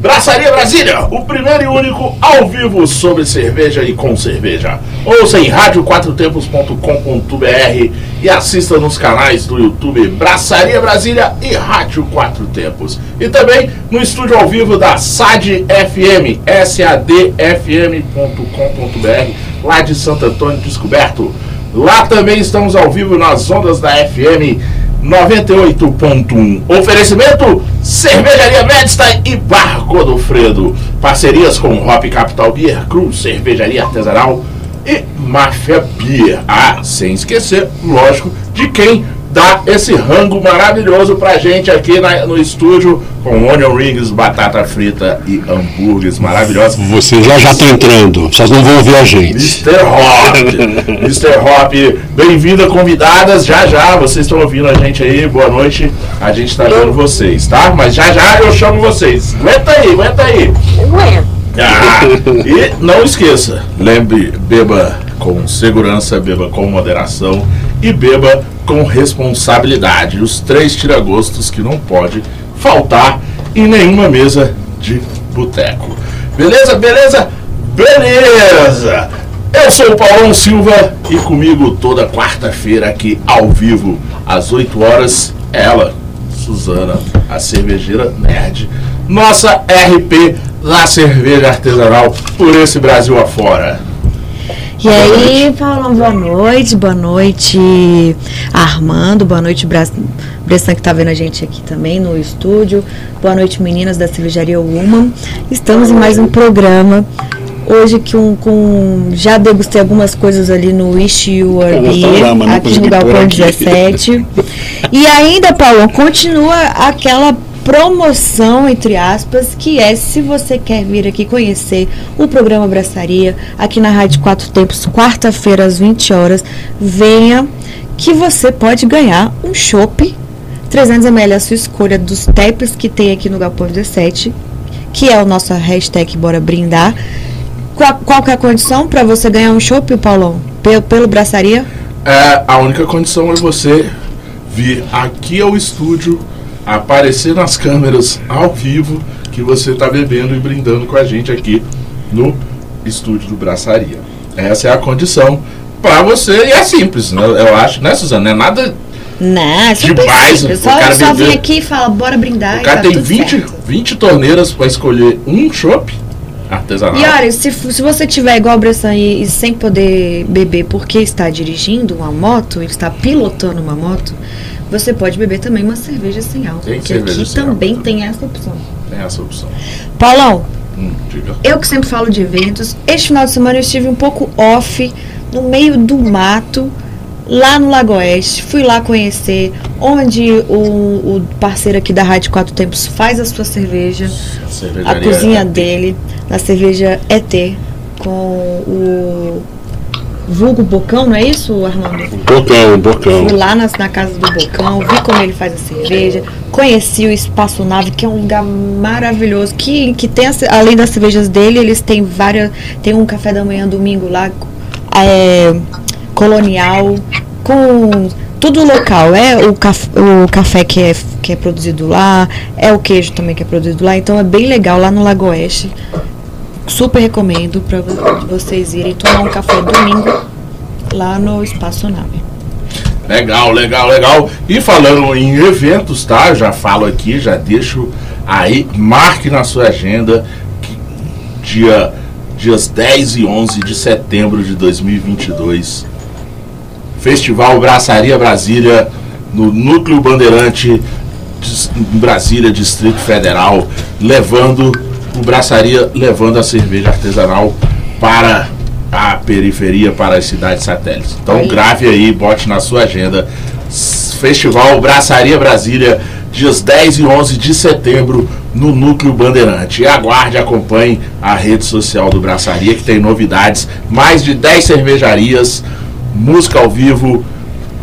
Braçaria Brasília, o primeiro e único ao vivo sobre cerveja e com cerveja. Ouça em radioquatrotempos.com.br e assista nos canais do YouTube Braçaria Brasília e Rádio Quatro Tempos. E também no estúdio ao vivo da SAD FM, sadfm.com.br, lá de Santo Antônio Descoberto. Lá também estamos ao vivo nas ondas da FM 98.1. Oferecimento Cervejaria Medstein e Bar Godofredo. Parcerias com Hop Capital Beer, Cruz Cervejaria Artesanal e Máfia Beer. Ah, sem esquecer, lógico, de quem dá esse rango maravilhoso pra gente aqui na, no estúdio com onion rings, batata frita e hambúrgueres maravilhosos. Você já já tá entrando, vocês não vão ouvir a gente. Mr. Hop, Mr. Hop, bem-vinda convidadas, já já, vocês estão ouvindo a gente aí, boa noite, a gente tá vendo vocês, tá? Mas já já eu chamo vocês, aguenta aí, aguenta aí. Ah, e não esqueça, lembre, beba com segurança, beba com moderação e beba com responsabilidade. Os três tiragostos que não pode faltar em nenhuma mesa de boteco. Beleza, beleza, beleza! Eu sou o Paulão Silva e comigo toda quarta-feira aqui ao vivo, às 8 horas, ela, Suzana, a cervejeira nerd, nossa RP da cerveja artesanal por esse Brasil afora. E aí, Paulão, boa noite, boa noite, Armando, boa noite, Bressan, que tá vendo a gente aqui também no estúdio, boa noite, meninas da cervejaria Woman. Estamos em mais um programa. Hoje que um, com, já degustei algumas coisas ali no Wish You Were Beer, aqui no Galpão 17. E ainda, Paulão, continua aquela promoção, entre aspas, que é se você quer vir aqui conhecer o programa Braçaria, aqui na Rádio Quatro Tempos, quarta-feira às 20 horas, venha que você pode ganhar um chopp 300ml a sua escolha dos tapes que tem aqui no Galpão 17, que é o nosso hashtag Bora Brindar. Qual, qual que é a condição para você ganhar um chopp, Paulão? Pelo, pelo Braçaria? É, a única condição é você vir aqui ao estúdio aparecer nas câmeras ao vivo que você está bebendo e brindando com a gente aqui no estúdio do Braçaria. Essa é a condição para você e é simples, né? eu acho, né, Suzana? Não é nada Não, é Demais, simples. Só, cara só vir aqui e fala, bora brindar O cara tá tem tudo 20, certo. 20 torneiras para escolher um chopp artesanal. E olha, se, se você tiver igual o Bressan e, e sem poder beber porque está dirigindo uma moto, está pilotando uma moto, você pode beber também uma cerveja sem álcool. Tem porque cerveja aqui sem também álcool tem essa opção. Tem essa opção. Paulão, Hum, eu que sempre falo de eventos, este final de semana eu estive um pouco off, no meio do mato, lá no Lago Oeste. Fui lá conhecer onde o, o parceiro aqui da Rádio Quatro Tempos faz a sua cerveja. A, a cozinha é- dele, na cerveja ET, com o vulgo Bocão, não é isso, Armando? Bocão, bocão. Fui lá nas- na, casa do Bocão, vi como ele faz a cerveja, conheci o Espaço Nave, que é um lugar maravilhoso, que, que tem, além das cervejas dele, eles têm várias, tem um café da manhã domingo lá, é, colonial, com tudo local, é o, caf, o café que é, que é produzido lá, é o queijo também que é produzido lá, então é bem legal lá no Lago Oeste. Super recomendo para vocês irem tomar um café domingo lá no Espaço Nave. Legal, legal, legal. E falando em eventos, tá? Já falo aqui, já deixo aí, marque na sua agenda que dia, dias 10 e 11 de setembro de 2022. Festival Braçaria Brasília, no Núcleo Bandeirante, Brasília, Distrito Federal, levando o Braçaria, levando a cerveja artesanal para a periferia, para as cidades satélites. Então Aí. grave aí, bote na sua agenda. Festival Braçaria Brasília, dias 10 e 11 de setembro, no Núcleo Bandeirante. E aguarde, acompanhe a rede social do Braçaria, que tem novidades, mais de 10 cervejarias, música ao vivo,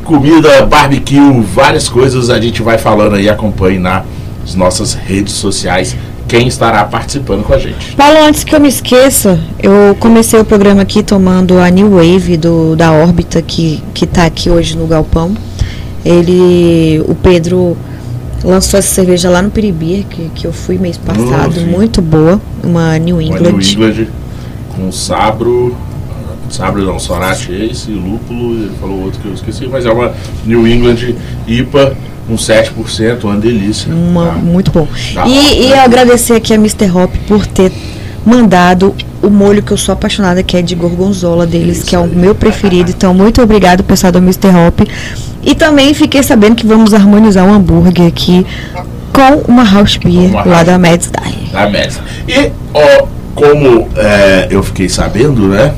comida, barbecue, várias coisas a gente vai falando aí, acompanhe nas nossas redes sociais quem estará participando com a gente. Paulo, antes que eu me esqueça, eu comecei o programa aqui tomando a New Wave do, da órbita que está aqui hoje no Galpão. Ele, o Pedro lançou essa cerveja lá no Piribir, que, que eu fui mês passado, muito boa, uma New England. Uma New England com sabro, sabro não, Sorate Ace, lúpulo, ele falou outro que eu esqueci, mas é uma New England IPA um 7%, uma delícia. Uma, tá? Muito bom. Tá e, e agradecer aqui a Mr. Hop por ter mandado o molho que eu sou apaixonada, que é de gorgonzola deles, Isso que é o meu preferido. Então, muito obrigado, pessoal do Mr. Hop. E também fiquei sabendo que vamos harmonizar um hambúrguer aqui com uma house beer uma lá house da Mads Da Mads. E, ó, como é, eu fiquei sabendo, né?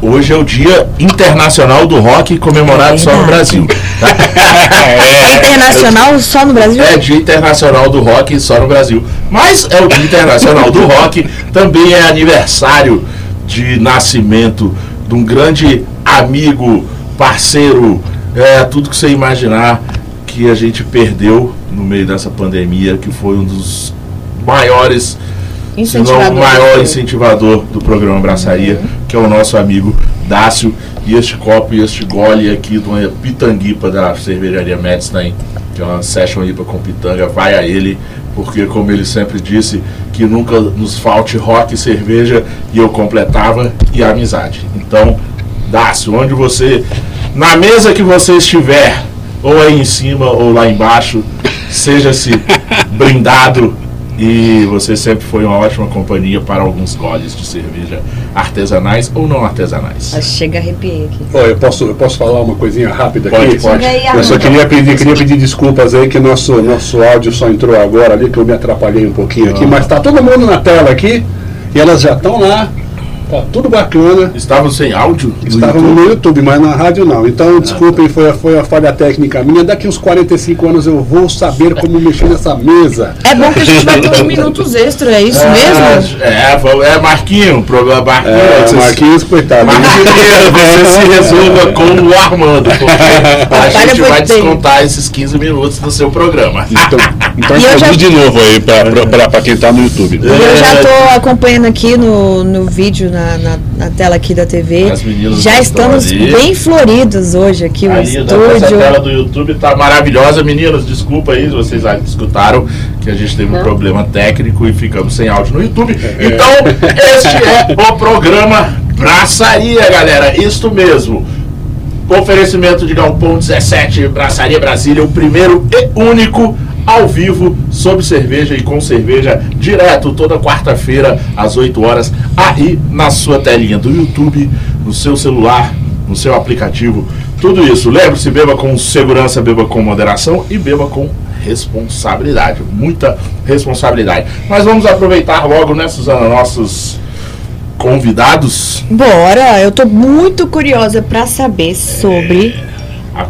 Hoje é o Dia Internacional do Rock comemorado é só no Brasil. é, internacional só no Brasil? É Dia Internacional do Rock só no Brasil. Mas é o Dia Internacional do Rock, também é aniversário de nascimento de um grande amigo, parceiro, é, tudo que você imaginar que a gente perdeu no meio dessa pandemia, que foi um dos maiores não o maior incentivador do programa Braçaria, uhum. que é o nosso amigo Dácio. E este copo e este gole aqui de uma pitanguipa da cervejaria Medstein, que é uma session IPA com pitanga, vai a ele, porque como ele sempre disse, que nunca nos falte rock e cerveja, e eu completava, e amizade. Então, Dácio, onde você, na mesa que você estiver, ou aí em cima ou lá embaixo, seja-se brindado e você sempre foi uma ótima companhia para alguns goles de cerveja artesanais ou não artesanais. Chega a arrepiei aqui. Oh, eu, posso, eu posso falar uma coisinha rápida pode, aqui? Pode, Eu só queria pedir, queria pedir desculpas aí que nosso, nosso áudio só entrou agora ali, que eu me atrapalhei um pouquinho aqui, ah. mas está todo mundo na tela aqui e elas já estão lá Tá tudo bacana. Estavam sem áudio? Estavam no YouTube, mas na rádio não. Então, ah, desculpem, tá. foi, foi a falha técnica minha. Daqui uns 45 anos eu vou saber como mexer nessa mesa. É bom que a gente vai ter uns minutos extra, é isso é, mesmo? É, é Marquinho, problema Marquinho. É, Marquinhos, coitado. Marquinhos, você se resolva com o Armando, porque a gente vai descontar esses 15 minutos do seu programa. Então, então já... de novo aí para quem está no YouTube. Eu já estou acompanhando aqui no, no vídeo, na, na, na, tela aqui da TV. Já estamos bem floridos hoje aqui, o estúdio. Essa tela do YouTube tá maravilhosa, meninos. Desculpa aí, vocês escutaram que a gente teve um problema técnico e ficamos sem áudio no YouTube. É. Então, este é o programa Braçaria, galera. Isto mesmo. Oferecimento de Galpão 17, Braçaria Brasília, o primeiro e único ao vivo, sob cerveja e com cerveja, direto toda quarta-feira, às 8 horas, aí na sua telinha do YouTube, no seu celular, no seu aplicativo. Tudo isso. Lembre-se, beba com segurança, beba com moderação e beba com responsabilidade. Muita responsabilidade. Mas vamos aproveitar logo, né, Suzana, nossos convidados? Bora! Eu estou muito curiosa para saber sobre.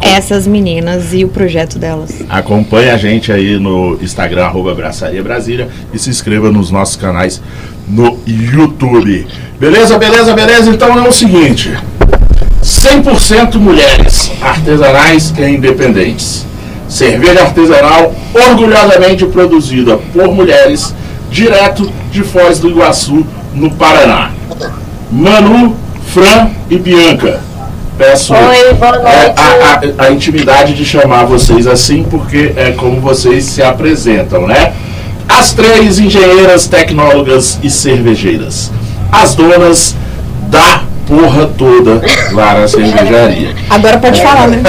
É essas meninas e o projeto delas. Acompanhe a gente aí no Instagram, arroba Abraçaria Brasília e se inscreva nos nossos canais no YouTube. Beleza, beleza, beleza? Então é o seguinte: 100% mulheres artesanais e independentes. Cerveja artesanal orgulhosamente produzida por mulheres, direto de Foz do Iguaçu, no Paraná. Manu, Fran e Bianca peço Oi, boa é, noite. A, a, a, intimidade de chamar vocês assim, porque é como vocês se apresentam, né? As três engenheiras, tecnólogas e cervejeiras. As donas da porra toda lá na cervejaria. Agora pode falar, né?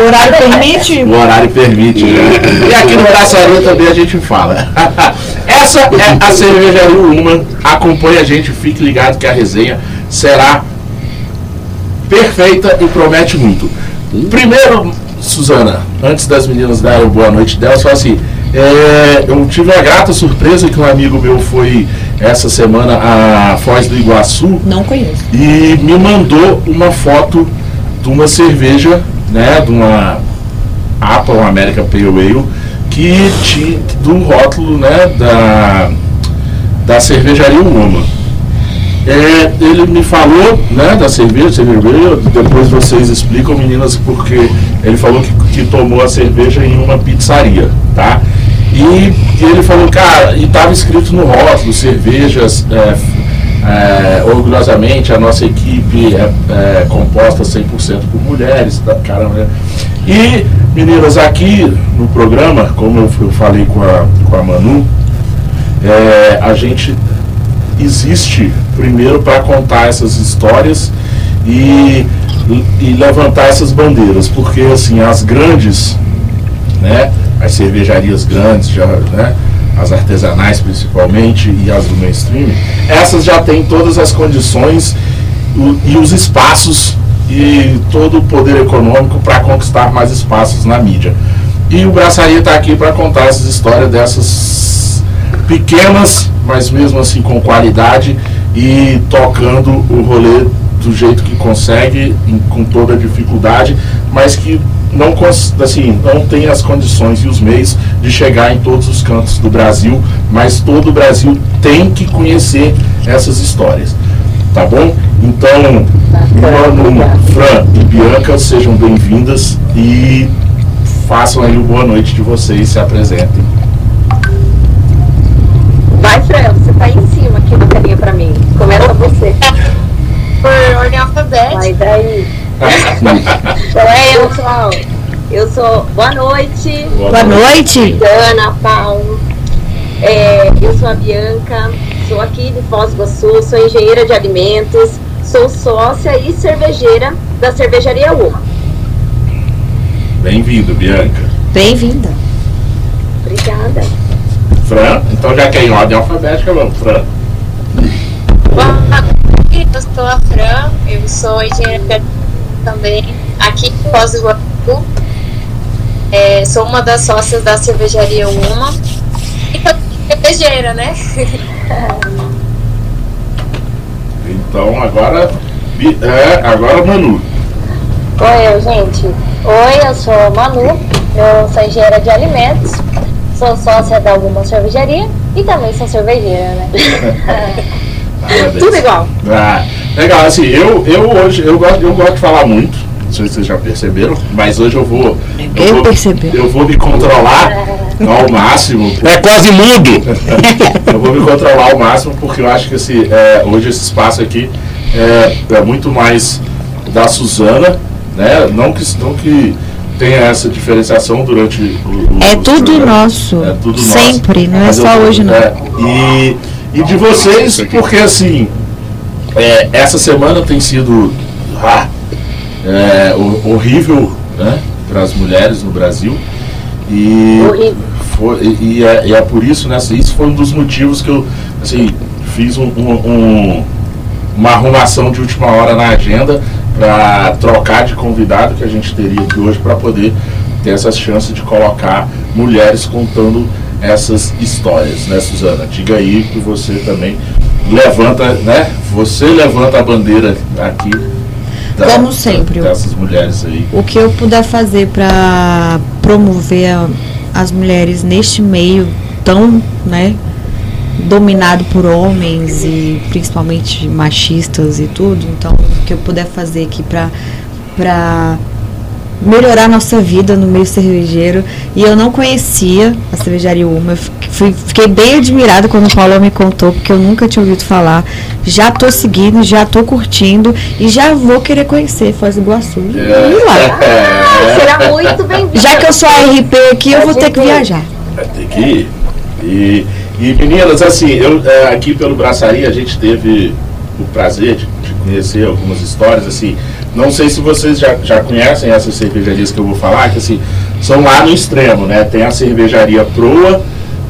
O horário permite? O horário permite, né? E aqui no Braçaria também a gente fala. Essa é a cervejaria Uma. Acompanhe a gente, fique ligado que a resenha será perfeita e promete muito. Primeiro, Suzana, antes das meninas darem boa noite delas, só assim, é, eu tive a grata surpresa que um amigo meu foi essa semana a Foz do Iguaçu. Não conheço. E me mandou uma foto de uma cerveja, né, de uma APA, uma América Pale Ale, que tinha do rótulo né, da, da cervejaria Uma. É, ele me falou né, da cerveja, cerveja, depois vocês explicam, meninas, porque ele falou que, que tomou a cerveja em uma pizzaria, tá? E, e ele falou, cara, e estava escrito no rótulo, cervejas, é, é, orgulhosamente, a nossa equipe é, é composta 100% por mulheres, tá, caramba, né? E, meninas, aqui no programa, como eu, eu falei com a, com a Manu, é, a gente existe primeiro para contar essas histórias e, e levantar essas bandeiras, porque assim, as grandes, né, as cervejarias grandes, já, né, as artesanais principalmente e as do mainstream, essas já têm todas as condições e os espaços e todo o poder econômico para conquistar mais espaços na mídia. E o Braçaria está aqui para contar essas histórias dessas pequenas, mas mesmo assim com qualidade e tocando o rolê do jeito que consegue, com toda a dificuldade, mas que não, assim, não tem as condições e os meios de chegar em todos os cantos do Brasil, mas todo o Brasil tem que conhecer essas histórias. Tá bom? Então, Mano, Fran e Bianca, sejam bem-vindas e façam aí o boa noite de vocês, se apresentem. Vai, Fran, você tá em cima aqui na telinha pra mim. Começa você. Por ordem alfabética. Vai daí. Então é eu, pessoal. Eu sou. Boa noite. Boa, Boa noite. Ana, Paulo. É, eu sou a Bianca, sou aqui de Foz do Iguaçu, sou engenheira de alimentos, sou sócia e cervejeira da cervejaria Uma. Bem-vindo, Bianca. Bem-vinda. Obrigada. Fran, então já que é em ordem alfabética, vamos, Fran. eu sou a Fran, eu sou engenheira também aqui em Foz do Iguaçu. É, sou uma das sócias da cervejaria Uma. E também cervejeira, né? então agora, é, agora Manu. Oi, gente. Oi, eu sou a Manu, eu sou engenheira de alimentos, sou sócia da alguma cervejaria e também sou cervejeira, né? Tudo igual. Ah, legal, assim, eu, eu hoje eu gosto, eu gosto de falar muito, não sei se vocês já perceberam, mas hoje eu vou. Eu, eu vou, percebi. Eu vou me controlar ao máximo. É quase mudo! eu vou me controlar ao máximo porque eu acho que esse, é, hoje esse espaço aqui é, é muito mais da Suzana, né? Não que, não que tenha essa diferenciação durante o, É tudo nosso. É tudo Sempre, nosso. não é só eu, hoje não. É, e, e de vocês, porque assim, é, essa semana tem sido ah, é, horrível né, para as mulheres no Brasil. E, foi, e, é, e, é, por isso, né, assim, isso foi um dos motivos que eu assim, fiz um, um, um, uma arrumação de última hora na agenda para trocar de convidado que a gente teria aqui hoje para poder ter essas chances de colocar mulheres contando essas histórias, né, Suzana? Diga aí que você também levanta, né? Você levanta a bandeira aqui. Da, Como sempre. Dessas mulheres aí. O que eu puder fazer para promover a, as mulheres neste meio tão, né, dominado por homens e principalmente machistas e tudo. Então, o que eu puder fazer aqui para para melhorar nossa vida no meio cervejeiro. E eu não conhecia a cervejaria Uma. Fui, fiquei bem admirada quando o Paulo me contou, porque eu nunca tinha ouvido falar. Já tô seguindo, já tô curtindo e já vou querer conhecer Foz do Iguaçu. É. E lá. É. Será muito bem-vindo. Já que eu sou a RP aqui, eu vou ter que viajar. Vai ter que ir. E e meninas, assim, eu, é, aqui pelo Braçaria a gente teve o prazer de, de, conhecer algumas histórias, assim, não sei se vocês já, já conhecem essas cervejarias que eu vou falar, que assim, são lá no extremo, né? Tem a cervejaria Proa,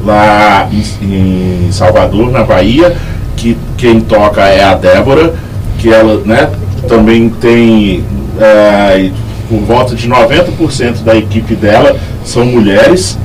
lá em, em Salvador, na Bahia, que quem toca é a Débora, que ela, né, também tem é, por volta de 90% da equipe dela são mulheres.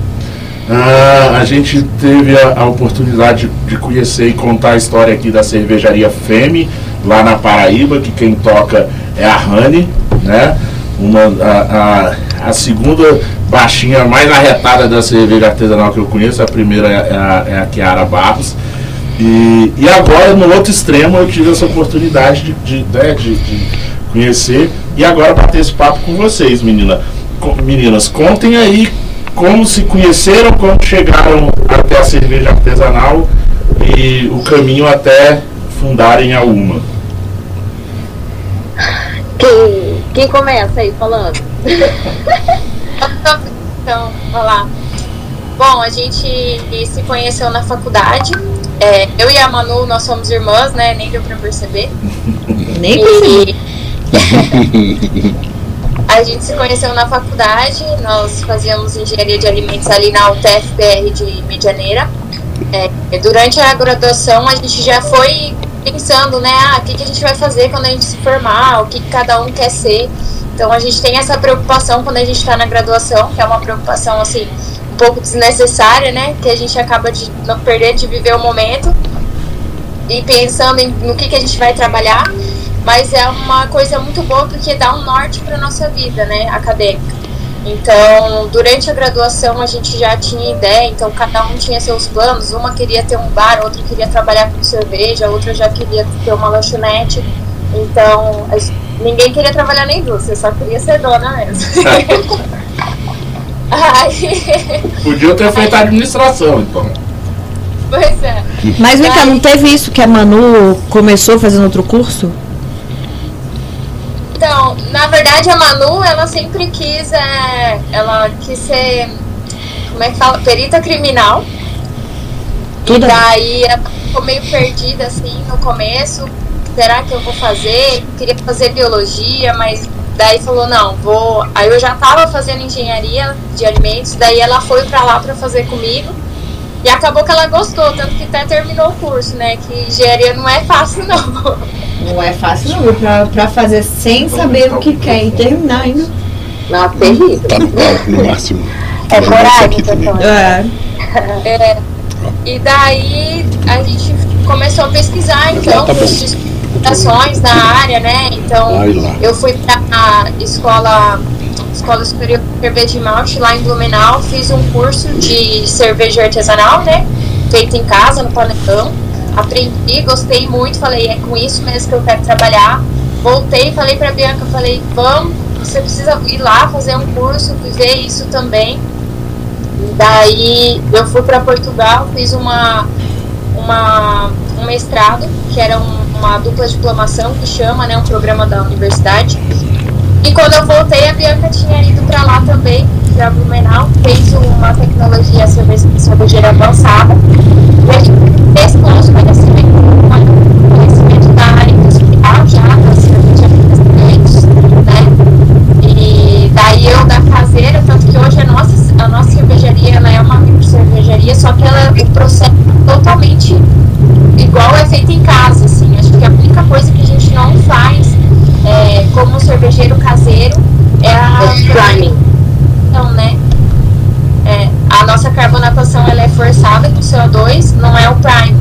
Ah, a gente teve a, a oportunidade de, de, conhecer e contar a história aqui da cervejaria Femi, lá na Paraíba, que quem toca é a Rani, né? Uma, a, a, a segunda baixinha mais arretada da cerveja artesanal que eu conheço. A primeira é a, é a Barros. E, e agora, no outro extremo, eu tive essa oportunidade de, de, né, de, de conhecer e agora bater esse papo com vocês, menina. Co- meninas. Contem aí como se conheceram, como chegaram até a cerveja artesanal e o caminho até fundarem a UMA. Quem, quem começa aí falando? Então, vamos lá. Bom, a gente se conheceu na faculdade. É, eu e a Manu, nós somos irmãs, né? Nem deu pra perceber. Nem percebi. A gente se conheceu na faculdade, nós fazíamos engenharia de alimentos ali na UTFPR de Medianeira. É, durante a graduação a gente já foi pensando, né, ah, o que, que a gente vai fazer quando a gente se formar, o que, cada um quer ser. Então a gente tem essa preocupação quando a gente está na graduação, que é uma preocupação assim um pouco desnecessária, né, que a gente acaba de não perder de viver o momento e pensando em, no que, que a gente vai trabalhar mas é uma coisa muito boa porque dá um norte para nossa vida, né, acadêmica. Então, durante a graduação a gente já tinha ideia, então cada um tinha seus planos, uma queria ter um bar, outra queria trabalhar com cerveja, outra já queria ter uma lanchonete. Então, a gente- ninguém queria trabalhar na indústria, só queria ser dona mesmo. Aí, Podia ter feito a administração, então. pois é. Mas vem cá, não teve isso que a Manu começou fazendo outro curso? Então, na verdade, a Manu, ela sempre quis, é, ela quis ser, como é que fala, perita criminal. Tudo E daí ela ficou meio perdida, assim, no começo. Será que eu vou fazer? Queria fazer biologia, mas daí falou, não, vou... Aí eu já tava fazendo engenharia de alimentos, daí ela foi pra lá pra fazer comigo. E acabou que ela gostou, tanto que até terminou o curso, né? Que engenharia não é fácil, não. Não é fácil não, pra, pra fazer sem saber o que quer e terminar ainda. Não, terrível. Tá no máximo. É Esse coragem. Antônio. É. É, e daí a gente começou a pesquisar, então, tá cursos de na área, né? Então, eu fui para a escola, escola Superior de Cerveja e Malte lá em Blumenau, fiz um curso de cerveja artesanal, né? Feito em casa, no panelão. Aprendi, gostei muito, falei, é com isso mesmo que eu quero trabalhar. Voltei, falei para Bianca, falei, vamos, você precisa ir lá fazer um curso, viver isso também. Daí eu fui para Portugal, fiz uma, uma, um mestrado, que era um- uma dupla diplomação, que chama, né, um programa da universidade. E quando eu voltei, a Bianca tinha ido para lá também, para Blumenau, fez uma tecnologia cerve- cervejeira avançada. E a gente testou os conhecimentos, conhecimento da área industrial já, cerveja artesanais, né? E daí eu da caseira, tanto que hoje a nossa, a nossa cervejaria ela é uma cervejaria, só que ela, o processo é totalmente igual é feito em casa, assim. Acho que a única coisa que a gente não faz é, como cervejeiro caseiro é a priming. Então, né? É, a nossa carbonatação ela é forçada com CO2, não é o prime.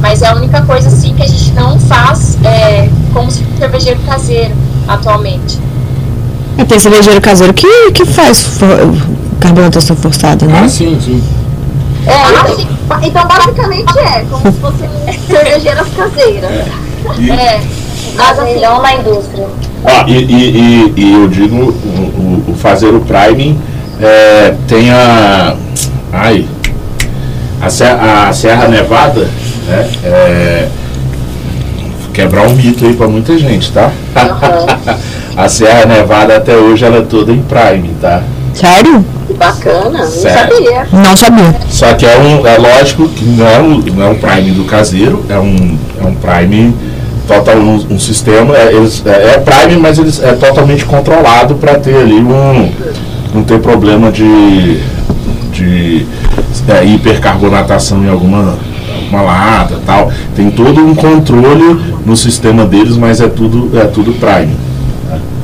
Mas é a única coisa assim que a gente não faz é, como cervejeiro caseiro atualmente. É, Tem cervejeiro caseiro que, que faz fo- carbonatação forçada, né? Ah, sim, sim. É, Ah, então, ba- então basicamente é como se fossem cervejeiras caseiras. E, É, mas assim, não na indústria. ó, e, e, e- e eu digo, o, o- fazer o priming é, tem a. Ai. A Serra, a Serra Nevada, né? É, quebrar um mito aí pra muita gente, tá? a Serra Nevada até hoje ela é toda em prime, tá? Sério? Que bacana, não Sério. sabia. Não sabia. Só que é um, é lógico que não é um, não é um prime do caseiro, é um, é um prime total, um, um sistema, é, eles, é, é prime, mas eles é totalmente controlado para ter ali um, não ter problema de, de é, hipercarbonatação em alguma, alguma lata tal. Tem todo um controle no sistema deles, mas é tudo, é tudo prime.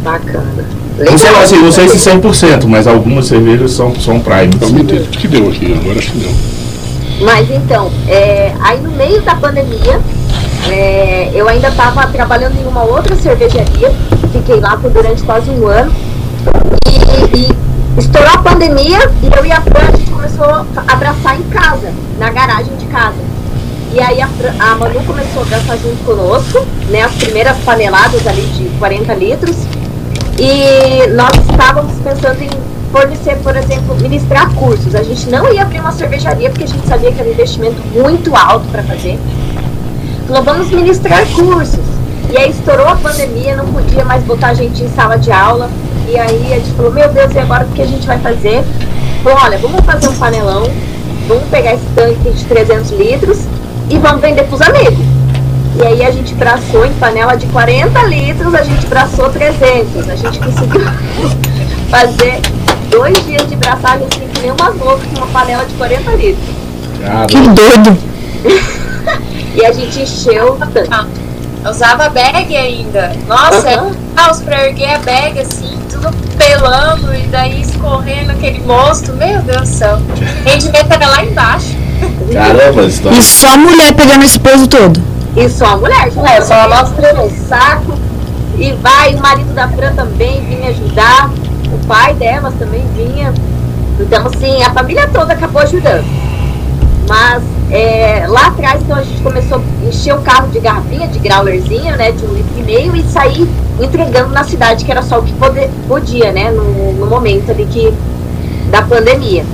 Bacana. Não sei, assim, não sei se 100%, mas algumas cervejas são, são prime. Eu me entendo. Acho que deu aqui, agora acho que deu. Mas então, é, aí no meio da pandemia, é, eu ainda estava trabalhando em uma outra cervejaria, fiquei lá por durante quase um ano. E, e estourou a pandemia e eu e a Fran, a gente começou a abraçar em casa, na garagem de casa. E aí a, a Manu começou a abraçar junto conosco, né? As primeiras paneladas ali de 40 litros. E nós estávamos pensando em fornecer, por exemplo, ministrar cursos. A gente não ia abrir uma cervejaria porque a gente sabia que era um investimento muito alto para fazer. Falou, vamos ministrar cursos. E aí estourou a pandemia, não podia mais botar a gente em sala de aula. E aí a gente falou, meu Deus, e agora o que a gente vai fazer? Falou, olha, vamos fazer um panelão, vamos pegar esse tanque de 300 litros e vamos vender pros amigos. E aí a gente braçou em panela de 40 litros, a gente braçou 300. A gente conseguiu fazer dois dias de braçagem assim, que nem umas loucas com uma panela de 40 litros. Que doido. E a gente encheu o tanque. Eu usava bag ainda. Nossa, Aham. é caos pra erguer a bag assim, tudo pelando e daí escorrendo aquele mosto. Meu Deus do céu. O rendimento era lá embaixo. Caramba, E história. só mulher pegando esse peso todo. E só a mulher, É, só nós três. no saco. E vai, o marido da Fran também vinha ajudar. O pai delas também vinha. Então, assim, a família toda acabou ajudando. Mas é, lá atrás, então, a gente começou a encher o carro de garrafinha, de growlerzinho, né? De um litro e meio e sair entregando na cidade, que era só o que pode- podia, né? No, no momento ali que, da pandemia.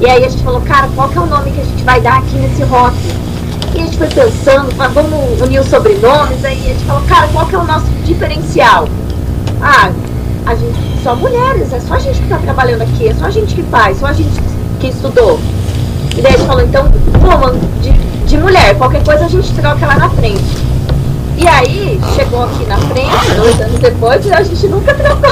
E aí a gente falou, cara, qual que é o nome que a gente vai dar aqui nesse rótulo? E a gente foi pensando, mas vamos unir os sobrenomes, aí a gente falou, cara, qual que é o nosso diferencial? Ah, a gente, só mulheres, é só a gente que tá trabalhando aqui, é só a gente que faz, só a gente que estudou. E daí a gente falou, então, vamos, de, de mulher, qualquer coisa a gente troca lá na frente. E aí, chegou aqui na frente, dois anos depois, e a gente nunca trocou.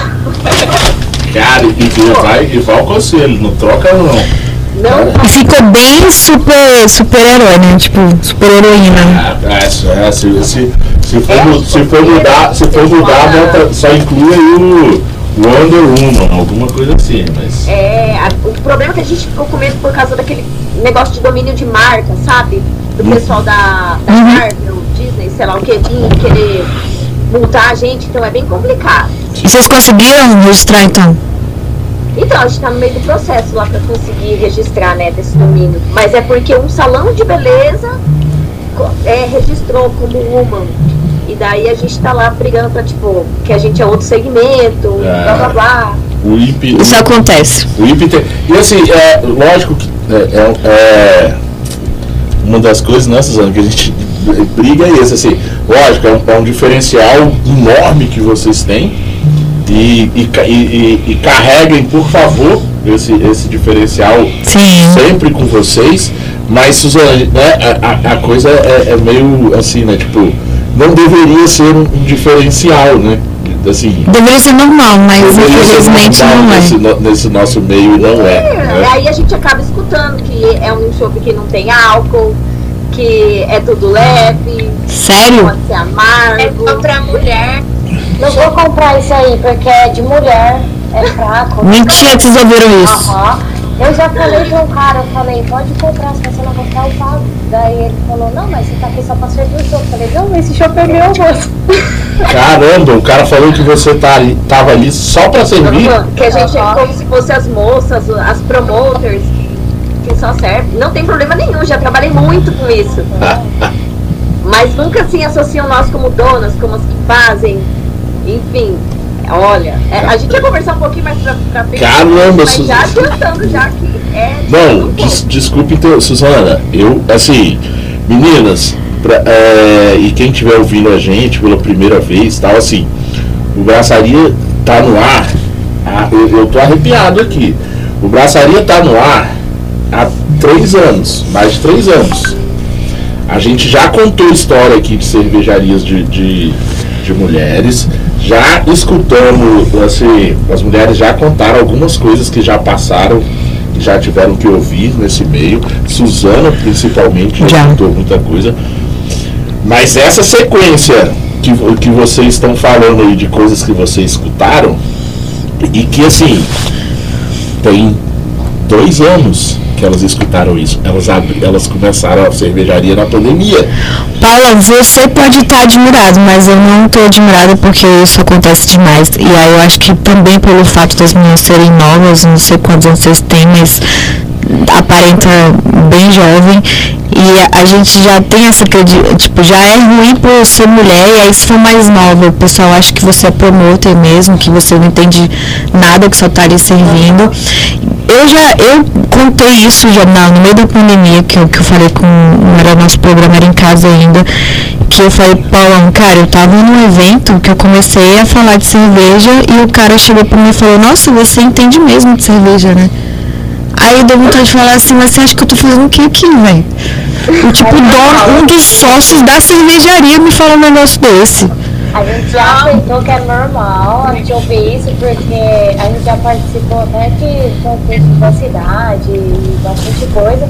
Cara, e, e vai, e vai o conselho, não troca não. Não, E ficou bem super, super herói, né? Tipo, super heroína. Ah, é, é, se, se, se, for, se for mudar, se for mudar, bota, só inclui aí o Wonder Woman, alguma coisa assim, mas. É, a- o problema é que a gente ficou com medo por causa daquele negócio de domínio de marca, sabe? Do pessoal da, da Uhum. Marvel, Disney, sei lá o que, vir querer multar a gente, então é bem complicado. E vocês conseguiram registrar então? Então, a gente tá no meio do processo lá pra conseguir registrar, né, desse domínio. Mas é porque um salão de beleza é, registrou como woman. E daí a gente tá lá brigando pra, tipo, que a gente é outro segmento, Ah. blá blá blá. O IP. Isso acontece. O IP tem. E assim, é lógico que é, é- é uma das coisas, né, Suzana, que a gente briga é esse, assim, lógico, é um, é um diferencial enorme que vocês têm. E, e, e, e- carreguem, por favor, esse, esse diferencial Sim. sempre com vocês. Mas, Suzana, né, a, a- a coisa é, é meio assim, né? Tipo, não deveria ser um diferencial, né? Assim, Deveria ser normal, mas infelizmente normal não nesse, é. no- nesse nosso meio e não é. É, né? Aí a gente acaba escutando que é um chopp que não tem álcool, que é tudo leve, Sério? pode ser É amargo. só pra mulher. Não vou comprar isso aí, porque é de mulher, é fraco. Mentira que vocês ouviram isso. Aham. Eu já falei com um cara, eu falei, pode comprar, se você não gostar, eu pago. Daí ele falou, não, mas você tá aqui só pra servir o chopp. Eu falei, não, esse chopp é meu, moço. Caramba, o cara falou que você tá ali, tava ali só pra servir. Que a gente é como se fosse as moças, as promoters, que só serve. Não tem problema nenhum, já trabalhei muito com isso. Mas nunca assim associam nós como donas, como as que fazem. Enfim, olha, é, a gente ia conversar um pouquinho mais pra, pra frente. Caramba, mas Su- já adiantando já que é. Um des, desculpe, então, Suzana, eu, assim, meninas, pra- é, e quem estiver ouvindo a gente pela primeira vez, tal, assim, o Braçaria tá no ar, ah, eu, eu tô arrepiado aqui. O Braçaria tá no ar há três anos, mais de três anos. A gente já contou história aqui de cervejarias de, de, de mulheres, já escutamos, assim, as mulheres já contaram algumas coisas que já passaram, que já tiveram que ouvir nesse meio. Suzana, principalmente, já, Já. contou muita coisa. Mas essa sequência que, que vocês estão falando aí de coisas que vocês escutaram, e que assim, tem dois anos que elas escutaram isso? Elas, elas começaram a cervejaria na pandemia. Paula, você pode estar admirado, mas eu não estou admirada porque isso acontece demais. E aí eu acho que também pelo fato das meninas serem novas, não sei quantos anos vocês têm, mas aparenta bem jovem e a gente já tem essa tipo já é ruim por ser mulher e aí se for mais nova o pessoal acha que você é promotor mesmo que você não entende nada que só está ali servindo eu já eu contei isso já no meio da pandemia que eu, que eu falei com era nosso programa era em casa ainda que eu falei Paulão cara eu tava num evento que eu comecei a falar de cerveja e o cara chegou para mim e falou nossa você entende mesmo de cerveja né Aí deu vontade de falar assim, mas você acha que eu tô fazendo o que aqui, velho? O tipo, dono, um dos sócios da cervejaria me falou um negócio desse. A gente já aceitou que é normal a gente ouvir isso, porque a gente já participou até de concursos da cidade e bastante coisa.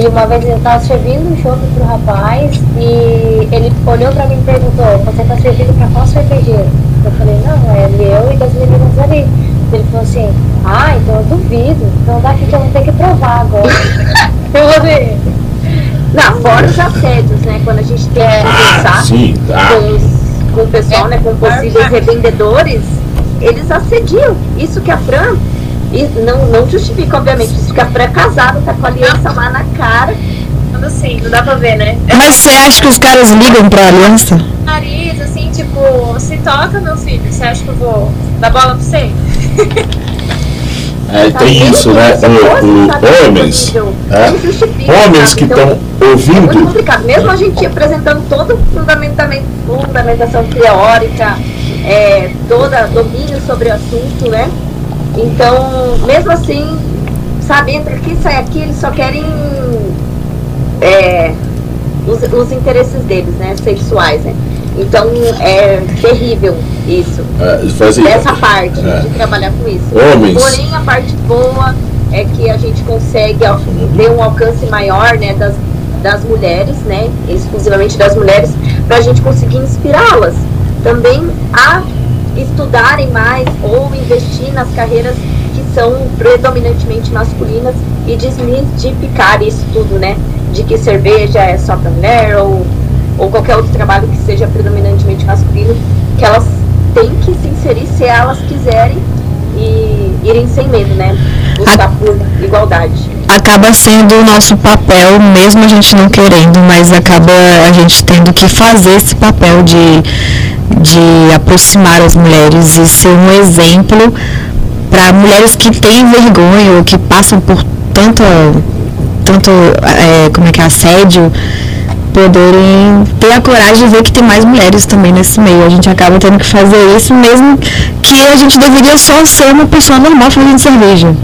E uma vez eu estava servindo um chopp pro rapaz e ele olhou pra mim e perguntou, você tá servindo pra qual cervejeiro? Eu falei, não, é meu e das meninas ali. Ele falou assim, ah, então eu duvido. Então daqui que eu vou ter que provar agora. eu vou ver. Não, fora os assédios, né? Quando a gente tem que conversar Ah, sim, tá. com, os- com o pessoal, né? Com possíveis revendedores, eles assediam. Isso que a Fran, e não, não justifica, obviamente, isso que a Fran é casada, tá com a aliança lá na cara. Quando assim, não dá pra ver, né? É Mas você acha que os caras ligam pra aliança? nariz, assim, tipo, se toca, meu filho, você acha que eu vou dar bola pra você? É, Tá tem vendo? isso, né? O, o- sabe, homens, nível, é, homens que Então, estão É muito ouvindo, complicado. Mesmo a gente apresentando toda a fundamentamento- fundamentação teórica, é, toda domínio sobre o assunto, né? Então, mesmo assim, sabe, entra aqui, sai aqui, eles só querem é, os, os interesses deles, né? Sexuais, né? Então, é terrível isso. é, Essa parte É. de trabalhar com isso. Homens. Porém, a parte boa é que a gente consegue ter um alcance maior né, das, das mulheres, né, exclusivamente das mulheres, para a gente conseguir inspirá-las também a estudarem mais ou investir nas carreiras que são predominantemente masculinas e desmistificar isso tudo, né? De que cerveja é só para mulher ou, ou qualquer outro trabalho que seja predominantemente masculino, que elas têm que se inserir se elas quiserem e irem sem medo, né? Buscar por igualdade. Acaba sendo o nosso papel, mesmo a gente não querendo, mas acaba a gente tendo que fazer esse papel de, de aproximar as mulheres e ser um exemplo para mulheres que têm vergonha ou que passam por tanto, tanto é, como é que é, assédio, poderem ter a coragem de ver que tem mais mulheres também nesse meio. A gente acaba tendo que fazer isso, mesmo que a gente deveria só ser uma pessoa normal fazendo cerveja.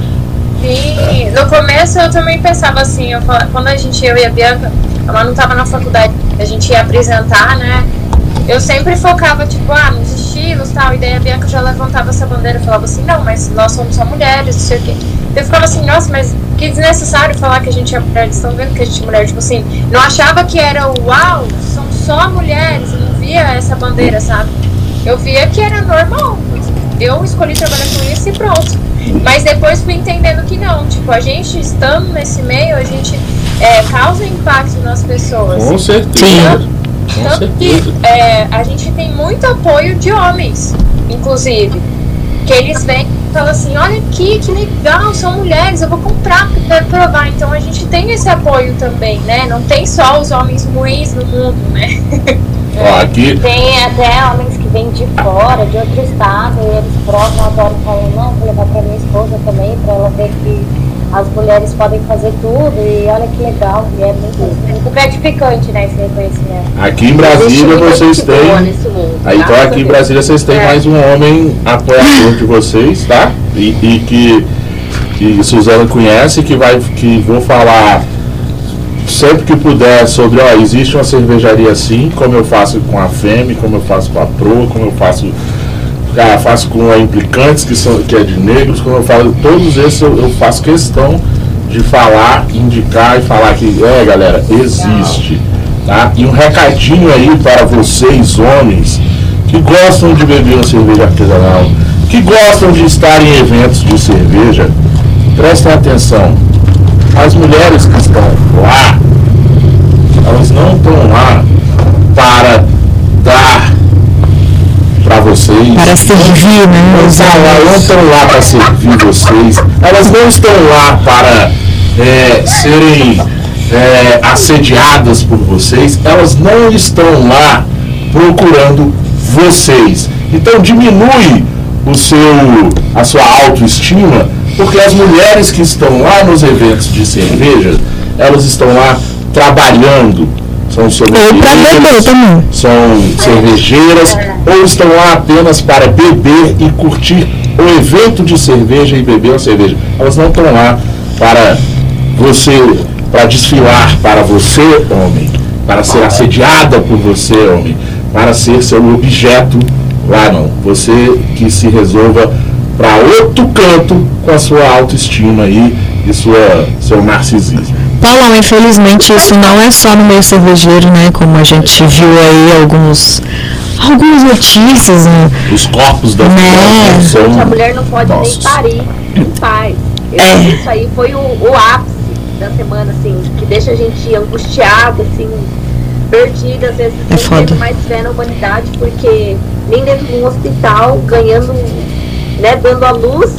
Sim, no começo eu também pensava assim, eu quando a gente, eu e a Bianca, a Manu tava na faculdade, a gente ia apresentar, né? Eu sempre focava, tipo, ah, nos estilos e tal, e daí a Bianca já levantava essa bandeira e falava assim, não, mas nós somos só mulheres, não sei o quê. Eu ficava assim, nossa, mas que desnecessário falar que a gente é mulher, eles estão vendo que a gente é mulher, tipo assim, não achava que era uau, são só mulheres, eu não via essa bandeira, sabe? Eu via que era normal, eu escolhi trabalhar com isso e pronto. Mas depois fui entendendo que não, tipo, a gente estando nesse meio, a gente é, causa impacto nas pessoas. com certeza. Sim. Com Tanto que é, a gente tem muito apoio de homens, inclusive. Que eles vêm e falam assim, olha aqui, que legal, são mulheres, eu vou comprar porque quero provar. Então a gente tem esse apoio também, né? Não tem só os homens ruins no mundo, né? Ó, aqui, Tem até homens que vêm de fora, de outro estado, e eles provam agora e falam, não, vou levar pra minha esposa também, pra ela ver que as mulheres podem fazer tudo, e olha que legal, e é muito, muito gratificante, né, esse reconhecimento. aqui em Brasília vocês têm. Aí, então aqui em. Brasília vocês têm É. mais um homem apoiador de vocês, tá? E, e que, que Suzana conhece, que vai que vou falar sempre que puder sobre, ó, existe uma cervejaria assim, como eu faço com a FEME, como eu faço com a PRO, como eu faço ah, faço com a Implicantes, que, são, que é de negros, como eu falo, todos esses eu, eu faço questão de falar, indicar e falar que, é galera, existe. Tá? E um recadinho aí para vocês, homens, que gostam de beber uma cerveja artesanal, que gostam de estar em eventos de cerveja, prestem atenção. as mulheres que estão lá, elas não estão lá para dar vocês. Para servir, né? Lá, não estão lá para servir vocês. Elas não estão lá para é, serem é, assediadas por vocês. Elas não estão lá procurando vocês. Então diminui o seu, a sua autoestima, porque as mulheres que estão lá nos eventos de cerveja, elas estão lá trabalhando. São também. são cervejeiras ou estão lá apenas para beber e curtir o evento de cerveja e beber a cerveja. Elas não estão lá para você, para desfilar para você, homem, para ser assediada por você, homem, para ser seu objeto lá não. Você que se resolva para outro canto com a sua autoestima aí e sua, seu narcisismo. Paulão, infelizmente isso não é só no meio cervejeiro, né? Como a gente viu aí alguns algumas notícias, né? Os corpos das Né? são A mulher não pode Nossos. nem parir em paz. É. Isso aí foi o, o ápice da semana, assim, que deixa a gente angustiado, assim, perdido, às vezes É não tendo mais fé na humanidade, porque nem dentro de um hospital, ganhando, né, dando a luz,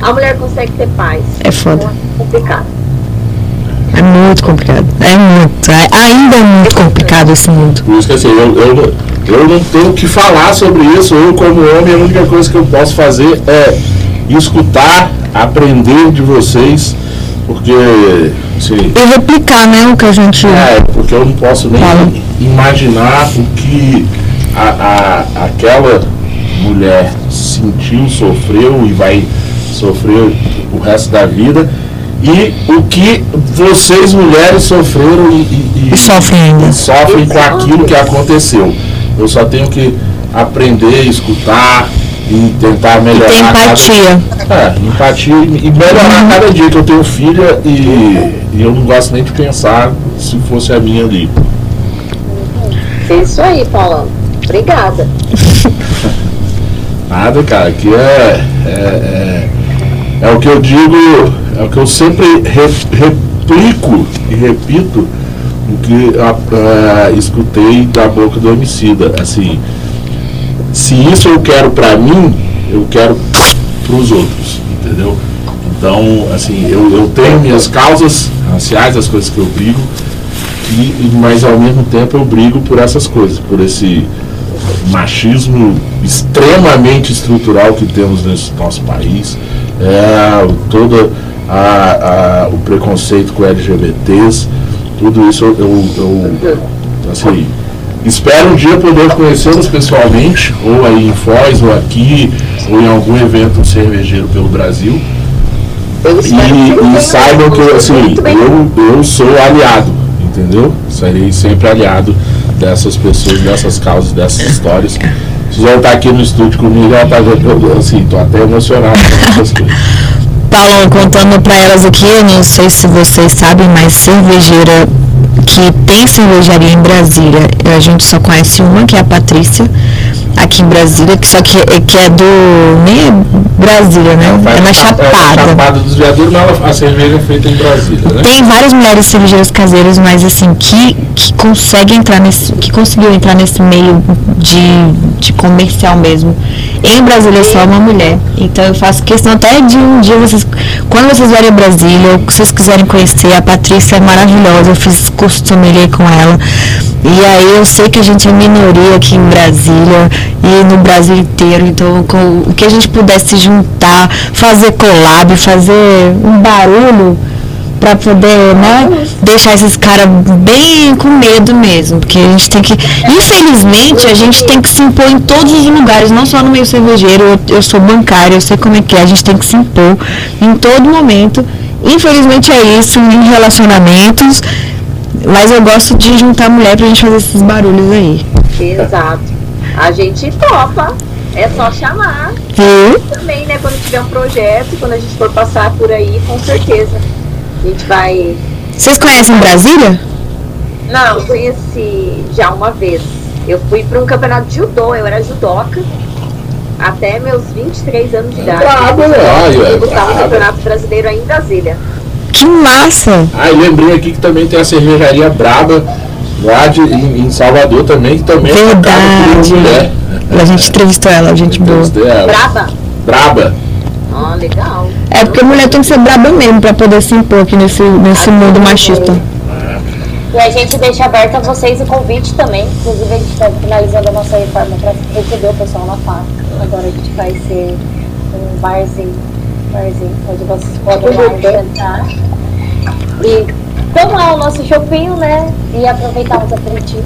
a mulher consegue ter paz. É foda. Então, é complicado. É muito complicado. É muito. é- ainda é muito complicado esse mundo. Por isso que assim, eu, eu, eu não tenho o que falar sobre isso. Eu, como homem, a única coisa que eu posso fazer é escutar, aprender de vocês, porque assim, E replicar, né? O que a gente. é, porque eu não posso nem Fala. imaginar o que a, a- aquela mulher sentiu, sofreu e vai sofrer o resto da vida. E o que vocês mulheres sofreram e, e- e- E sofrem e sofrem com aquilo que aconteceu. Eu só tenho que aprender, escutar e tentar melhorar. Tem empatia. Cada, é, empatia e e melhorar cada dia que eu tenho filha e, e eu não gosto nem de pensar se fosse a minha ali. É isso aí, Paulão. Obrigada. Nada, cara, que é, é, é, é o que eu digo, é o que eu sempre re- replico e repito o que a- a- escutei da boca do homicida. Assim, se isso eu quero pra mim, eu quero pros outros, entendeu? Então, assim, eu, eu tenho minhas causas raciais, as coisas que eu brigo, e, mas ao mesmo tempo eu brigo por essas coisas, por esse machismo extremamente estrutural que temos nesse nosso país, é, todo a, a- o preconceito com LGBTs, tudo isso eu, eu, eu, assim, espero um dia poder conhecê-los pessoalmente, ou aí em Foz, ou aqui, ou em algum evento cervejeiro pelo Brasil. E, e saibam que assim, eu, eu sou aliado, entendeu? Serei sempre aliado dessas pessoas, dessas causas, dessas histórias. Vocês vão estar aqui no estúdio comigo, ela tá assim, tô até emocionado com essas coisas. Paulão, contando pra elas aqui, eu não sei se vocês sabem, mas cervejeira que tem cervejaria em Brasília, a gente só conhece uma, que é a Patrícia, aqui em Brasília, que só que, é- que é do. nem é Brasília, né? É na É, Chapada. Chapada dos Veadeiros, mas a cerveja é feita em Brasília, né? Tem várias mulheres cervejeiras caseiras, mas assim, que, que conseguem entrar nesse. que conseguiu entrar nesse meio de, de comercial mesmo. Em Brasília só uma mulher. Então eu faço questão até de um dia vocês. Quando vocês vierem a Brasília, ou vocês quiserem conhecer, a Patrícia é maravilhosa, eu fiz curso com ela. E aí eu sei que a gente é minoria aqui em Brasília e no Brasil inteiro, então com o que a gente pudesse juntar, fazer collab, fazer um barulho para poder, né, deixar esses caras bem com medo mesmo, porque a gente tem que, infelizmente, a gente tem que se impor em todos os lugares, não só no meio cervejeiro, eu, eu sou bancária, eu sei como é que é, a gente tem que se impor em todo momento. Infelizmente é isso, em relacionamentos, mas eu gosto de juntar mulher pra gente fazer esses barulhos aí. Exato. A gente topa. É só chamar Viu? também, né? Quando tiver um projeto, quando a gente for passar por aí, com certeza. A gente vai. Vocês conhecem Brasília? Não, eu conheci já uma vez. Eu fui para um campeonato de judô, eu era judoca. Até meus 23 anos de idade. Brabo, né? Ai, Eu é disputava um brabo. campeonato brasileiro aí em Brasília. Que massa! Ah, e lembrei aqui que também tem a cervejaria Braba, lá de, em, em Salvador também, que também é tocada por uma Verdade. mulher. A gente entrevistou ela, gente boa. Ela. Braba? Braba. Legal. É porque mulher tem que ser braba mesmo pra poder se impor aqui nesse, nesse mundo machista. E a gente deixa aberto a vocês o convite também. Inclusive, a gente está finalizando a nossa reforma para receber o pessoal na fábrica. Agora a gente vai ser um barzinho, barzinho onde vocês podem lá sentar. E tomar o nosso chopinho, né? E aproveitar os aperitivos.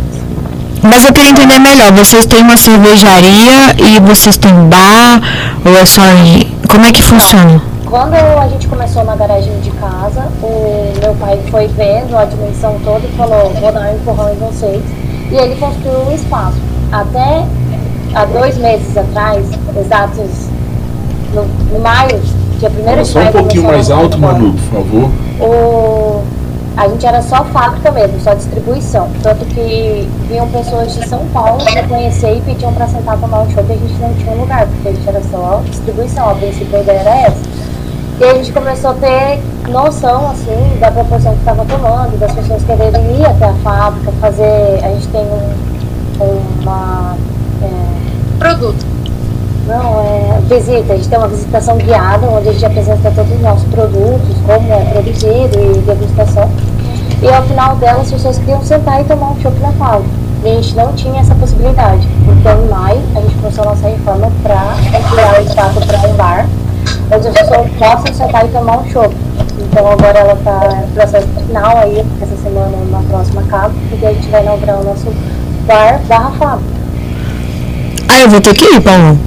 Mas eu queria entender melhor, vocês têm uma cervejaria e vocês têm bar, ou é só em... Como é que funciona? Quando a gente começou na garagem de casa, o meu pai foi vendo a dimensão toda e falou, vou dar um empurrão em vocês. E ele construiu um espaço. Até há dois meses atrás, exatos no, em maio, dia 1 Fala de só um maio. pouquinho mais alto, Manu, por favor. o, a gente era só fábrica mesmo, só distribuição. Tanto que vinham pessoas de São Paulo para conhecer e pediam para sentar tomar um show e a gente não tinha lugar, porque a gente era só distribuição. A princípio a ideia era essa. E a gente começou a ter noção, assim, da proporção que estava tomando, das pessoas quererem ir até a fábrica, fazer. A gente tem um, uma. é, Produto. Não, é visita. A gente tem uma visitação guiada, onde a gente apresenta todos os nossos produtos, como é produzido e degustação. E ao final dela, as pessoas queriam sentar e tomar um chopp na fábrica. E a gente não tinha essa possibilidade. Então, em maio, a gente começou a nossa reforma para ampliar o espaço para um bar, onde as pessoas possam sentar e tomar um chopp. Então, agora ela está no processo final aí, essa semana, na próxima casa, porque a gente vai inaugurar o nosso bar barra fábrica. Ah, eu vou ter que ir, Paulo.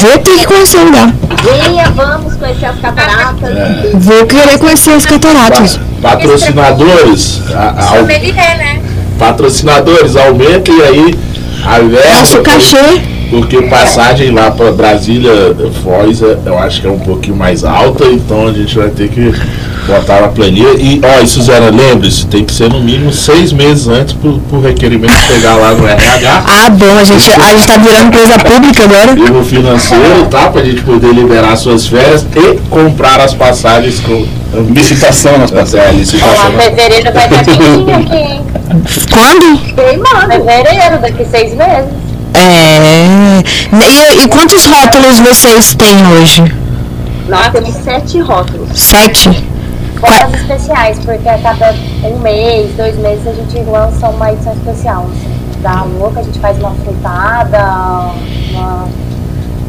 Vou ter que conhecer o lugar. Venha, vamos conhecer as cataratas. Vou querer conhecer as cataratas. Pa- Patrocinadores, a- a- né? patrocinadores, aumentem aí a verba. Nosso cachê. Porque passagem lá para Brasília, Foz, é- eu acho que é um pouquinho mais alta, então a gente vai ter que botar na planilha. E, ó, e Suzana, lembre-se, tem que ser no mínimo seis meses antes pro, pro requerimento chegar lá no RH Ah, bom, a gente, a gente tá virando coisa pública agora. e no financeiro, tá? Pra gente poder liberar suas férias e comprar as passagens com Licitação nas é, passagens. licitação. Ó, fevereiro vai estar quentinho aqui, hein? Quando? Queimando. Fevereiro, daqui seis meses. É. E, e quantos rótulos vocês têm hoje? Nós temos sete rótulos. Sete? Coisas especiais, porque a cada um mês, dois meses, a gente lança uma edição especial. Assim. Da louca, a gente faz uma frutada, uma,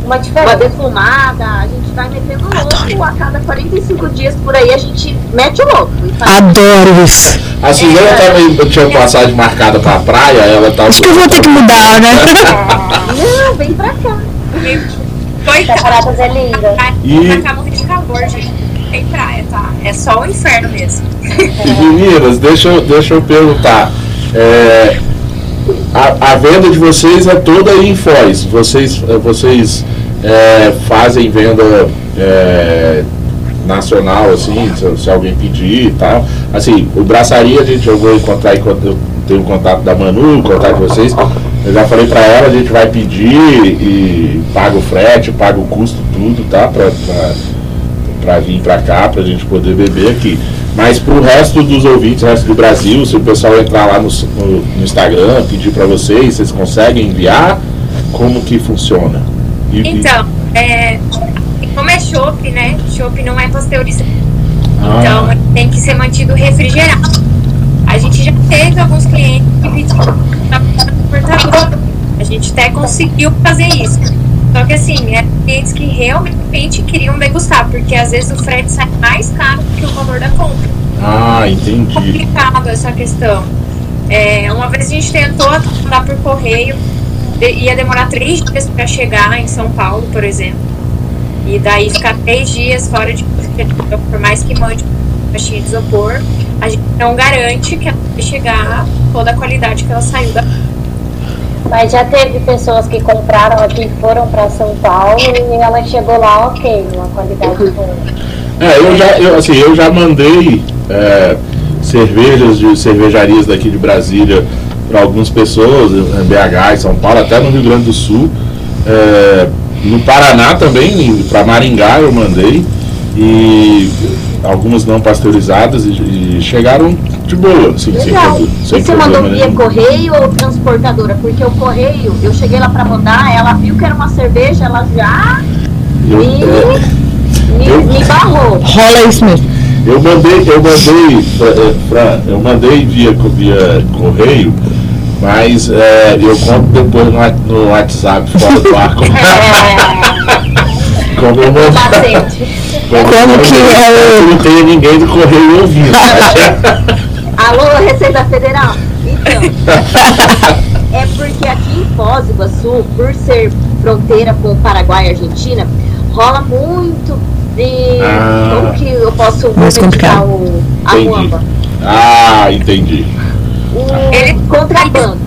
uma Uma diferença. defumada, a gente vai metendo louco a cada 45 dias por aí, a gente mete o louco. Adoro isso. A Suzana também tinha passagem marcada pra praia, ela tá. Acho que eu vou ter que mudar, né? Não, vem pra cá. Coitado. Cataratas é linda. E- Pra cá morre de calor, gente. Não Tem praia, tá? É só o inferno mesmo. E meninas, deixa eu, deixa eu perguntar. É, a, a venda de vocês é toda em Foz. Vocês, eh, vocês é, fazem venda é, nacional, assim, se, se alguém pedir e tal. Assim, o braçaria, a gente, eu vou encontrar eu tenho contato da Manu, contato de vocês. Eu já falei pra ela, a gente vai pedir e paga o frete, paga o custo, tudo, tá? Pra, pra, pra vir pra cá, pra gente poder beber aqui. Mas pro resto dos ouvintes, resto do Brasil, se o pessoal entrar lá no, no- no Instagram, pedir pra vocês, vocês conseguem enviar? Como que funciona? E- e- Então, é, como é chopp, né? Chopp não é pasteurizado. Ah. Então, tem que ser mantido refrigerado. A gente já teve alguns clientes que pediram. A gente até conseguiu fazer isso. Só que assim, é clientes que realmente queriam degustar, porque às vezes o frete sai mais caro do que o valor da compra. Ah, entendi. complicado essa questão. É, uma vez a gente tentou mandar por correio, ia demorar três dias para chegar em São Paulo, por exemplo. E daí ficar três dias fora de por mais que mande caixinha de isopor, a gente não garante que ela vai chegar toda a qualidade que ela saiu da. Mas já teve pessoas que compraram aqui, foram pra São Paulo e ela chegou lá, ok, uma qualidade boa. É, eu já, eu, assim, eu já mandei é, cervejas de cervejarias daqui de Brasília para algumas pessoas, em BH, em São Paulo, até no Rio Grande do Sul. É, no Paraná também, para Maringá eu mandei. E algumas não pasteurizadas e, e chegaram de boa, assim, sem, Legal. prob- E sem você mandou via nenhum. correio ou transportadora? Porque o correio, eu cheguei lá pra mandar, ela viu que era uma cerveja, ela já Eu, me, é, me, eu- me barrou. Rola isso mesmo. eu mandei, eu mandei, pra, pra- eu mandei via, via correio, mas é, eu conto depois no, no WhatsApp fora do ar. Como, como eu mandei. Como que é o- Não tem ninguém do correio ouvindo. Alô, Receita Federal? Então, é porque aqui em Foz do Iguaçu, por ser fronteira com o Paraguai e Argentina, rola muito de. Ah. como que eu posso Mais verticar complicado. o, a Entendi. bomba? Ah, entendi. O Ele- contrabando.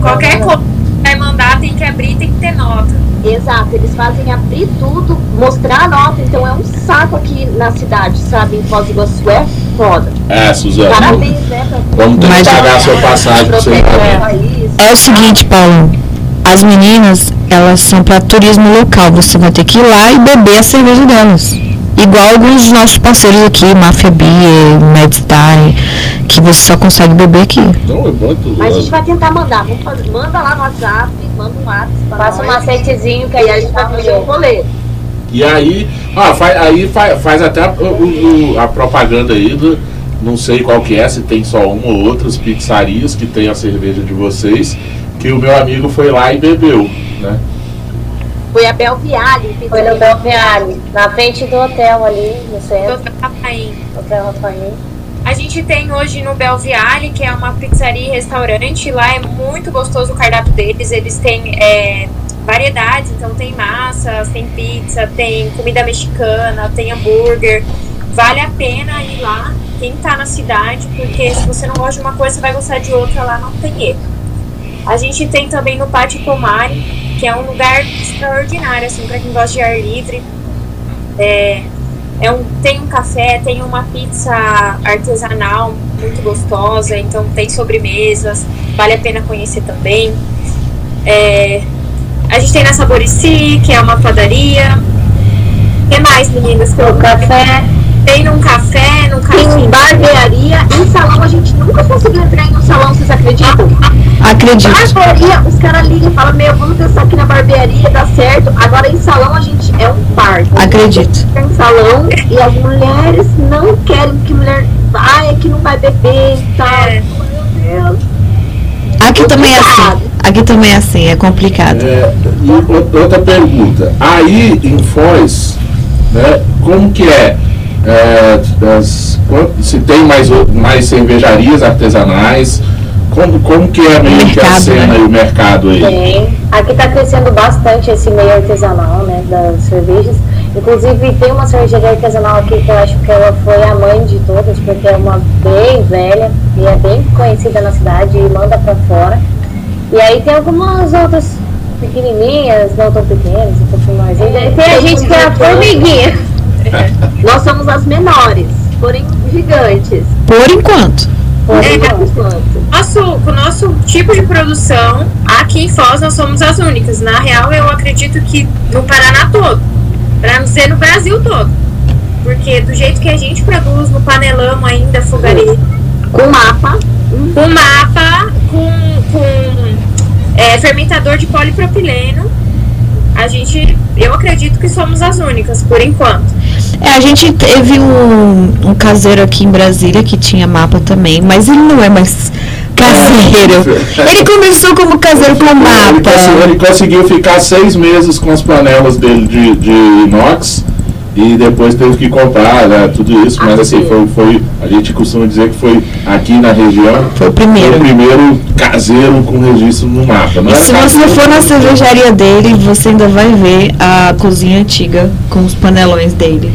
Qualquer coisa que vai mandar tem que abrir, tem que ter nota. Exato, eles fazem abrir tudo, mostrar a nota, então é um saco aqui na cidade, sabe? Em Foz do Iguaçu é foda. É, Suzana. Parabéns, né? Pra... Vamos ter que Mas- pagar a sua passagem pra você ir Protege o também. país. É o seguinte, Paulo. As meninas, elas são para turismo local. Você vai ter que ir lá e beber a cerveja delas. Igual alguns dos nossos parceiros aqui, Mafia Beer, que você só consegue beber aqui. Não, é bom tudo. Mas a gente vai tentar mandar. Vamos fazer, manda lá no WhatsApp, manda um WhatsApp. Passa um macetezinho que E aí a gente vai fazer um rolê. E aí, ó, faz, aí faz, faz até a, o- o- a propaganda aí do. Não sei qual que é, se tem só uma ou outras pizzarias que tem a cerveja de vocês, que o meu amigo foi lá e bebeu, né? Foi a Belviale. Foi no Belviale, na frente do hotel ali, no centro, Doutor Rafaim. hotel Rafael. A gente tem hoje no Belviale, que é uma pizzaria e restaurante. Lá é muito gostoso o cardápio deles. Eles têm é, variedades, então tem massas, tem pizza, tem comida mexicana, tem hambúrguer. Vale a pena ir lá, quem tá na cidade, porque se você não gosta de uma coisa, você vai gostar de outra lá, não tem erro. A gente tem também no Pátio Pomare, que é um lugar extraordinário, assim, para quem gosta de ar livre. É, é um, tem um café, tem uma pizza artesanal muito gostosa, então tem sobremesas, vale a pena conhecer também. É, a gente tem na Saborici, que é uma padaria. O que mais, meninas? que O café, Tem num café, num café. barbearia. Em salão a gente nunca conseguiu entrar em um salão, vocês acreditam? Acredito. Barbearia, os caras ligam e falam, meu, vamos testar aqui na barbearia, dá certo. Agora em salão a gente é um bar. Acredito. Tem salão e as mulheres não querem que mulher. Ah, é que não vai beber e tal. É. Meu Deus. Aqui também é assim. Aqui também é assim, é complicado. É, e outra pergunta. Aí em Foz, né, como que é? É, as- quan- se tem mais, mais cervejarias artesanais? Como, como que é meio que a cena né? e o mercado aí? tem. Aqui tá crescendo bastante esse meio artesanal, né, das cervejas. Inclusive tem uma cervejaria artesanal aqui que eu acho que ela foi a mãe de todas, porque é uma bem velha e é bem conhecida na cidade e manda pra fora. E aí tem algumas outras pequenininhas, não tão pequenas, um pouquinho mais. E tem a gente que é a formiguinha. Nós somos as menores, porém gigantes. Por enquanto. Por É. enquanto. Nosso, com o nosso tipo de produção, aqui em Foz nós somos as únicas. Na real, eu acredito que no Paraná todo. Pra não ser no Brasil todo. Porque do jeito que a gente produz no panelão ainda, fogareiro, Com mapa. com mapa, com, com é, fermentador de polipropileno, a gente, eu acredito que somos as únicas, por enquanto. É, a gente teve um, um caseiro aqui em Brasília que tinha mapa também, mas ele não é mais caseiro. Ele começou como caseiro com Ele, mapa. conseguiu, ele conseguiu ficar seis meses com as panelas dele de, de inox e depois teve que comprar né, tudo isso, mas assim, foi, foi, a gente costuma dizer que foi aqui na região Foi o primeiro. o primeiro caseiro com registro no mapa. Não E é se você caseiro, for na cervejaria dele, você ainda vai ver a cozinha antiga com os panelões dele.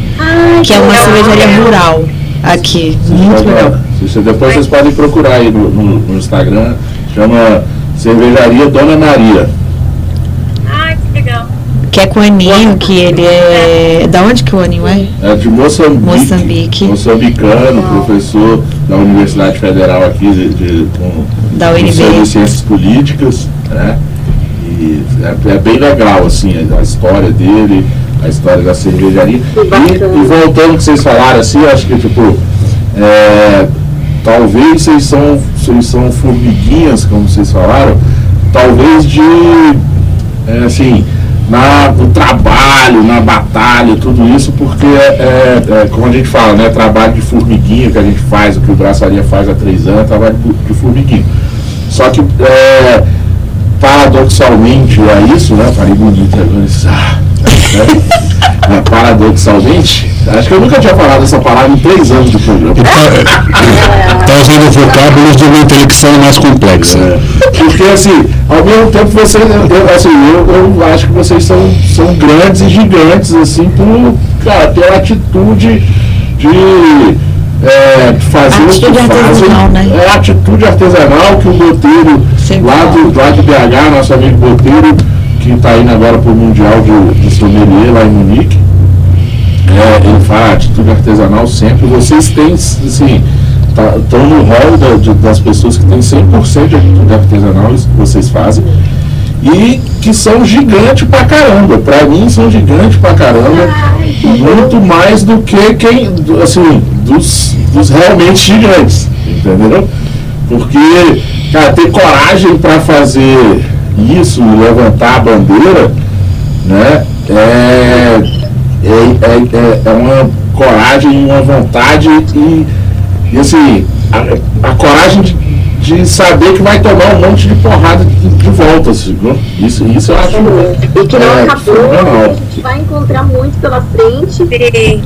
que é uma cervejaria rural aqui. Muito legal. Você- depois vocês podem procurar aí no, no- no Instagram, chama Cervejaria Dona Maria. Que é com o Aninho, que ele é. Da onde que o Aninho é? É de Moçambique. Moçambique. Moçambicano, professor da Universidade Federal aqui de, de, com, Da UNB. de Ciências Políticas, né? E é, é bem legal, assim, a, a história dele, a história da cervejaria. E, e voltando ao que vocês falaram, assim, eu acho que, tipo, é, talvez vocês são, vocês são formiguinhas, como vocês falaram, talvez de, é, assim, na, no trabalho, na batalha, tudo isso, porque é, é, é, como a gente fala, né, trabalho de formiguinha que a gente faz, o que o Braçaria faz há três anos, é trabalho de, formiguinha. Só que, é, paradoxalmente, é isso, né, falei bonito agora, isso, ah, né? É, paradoxalmente, acho que eu nunca tinha falado essa palavra em três anos de programa. Está usando vocábulos de uma intelecção mais complexa. É, porque assim, ao mesmo tempo você, eu, assim, eu, eu acho que vocês são, são grandes e gigantes, assim, por, cara, pela atitude de é, fazer Atitude o que fazem. né? É a atitude artesanal que o Boteiro, lá, do, lá de BH, nosso amigo Boteiro, que está indo agora para o Mundial de, de Sommelier lá em Munique, é, ele fala atitude artesanal sempre. Vocês têm, assim, estão no rol da- de- das pessoas que têm 100% de atitude artesanal, isso que vocês fazem, e que são gigantes pra caramba. Pra mim, são gigantes pra caramba. Muito mais do que quem, assim, dos, dos realmente gigantes, entendeu? Porque, cara, ter coragem pra fazer isso, levantar a bandeira, né? É, é, é, é- é uma coragem, uma vontade e, e assim, a, a coragem de, de saber que vai tomar um monte de porrada de, de volta, assim? Isso, isso eu acho. E que não é, acabou, a gente vai encontrar muito pela frente. Sim.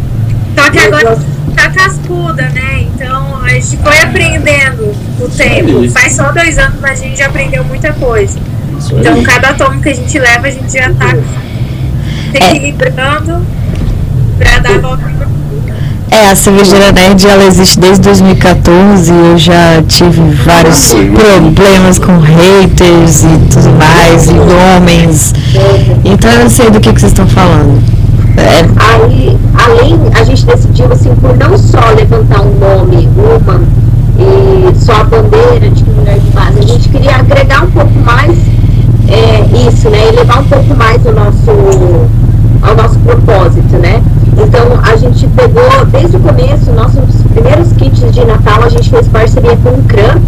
Só que agora tá cascuda, né? Então a gente foi aprendendo o tempo. Faz só dois anos, mas a gente já aprendeu muita coisa. Isso Então aí. cada tomo que a gente leva, a gente já tá É. equilibrando pra dar a volta. É, a cervejaria Nerd ela existe desde 2014 e eu já tive vários problemas com haters e tudo mais, e homens. Então eu sei do que, que vocês estão falando. É, Aí, além, a gente decidiu, assim, por não só levantar um nome, uma, e só a bandeira de que mulher de base, a gente queria agregar um pouco mais é, isso, né? E levar um pouco mais o nosso, ao nosso propósito, né? Então, a gente pegou, desde o começo, nossos primeiros kits de Natal, a gente fez parceria com o CRAM,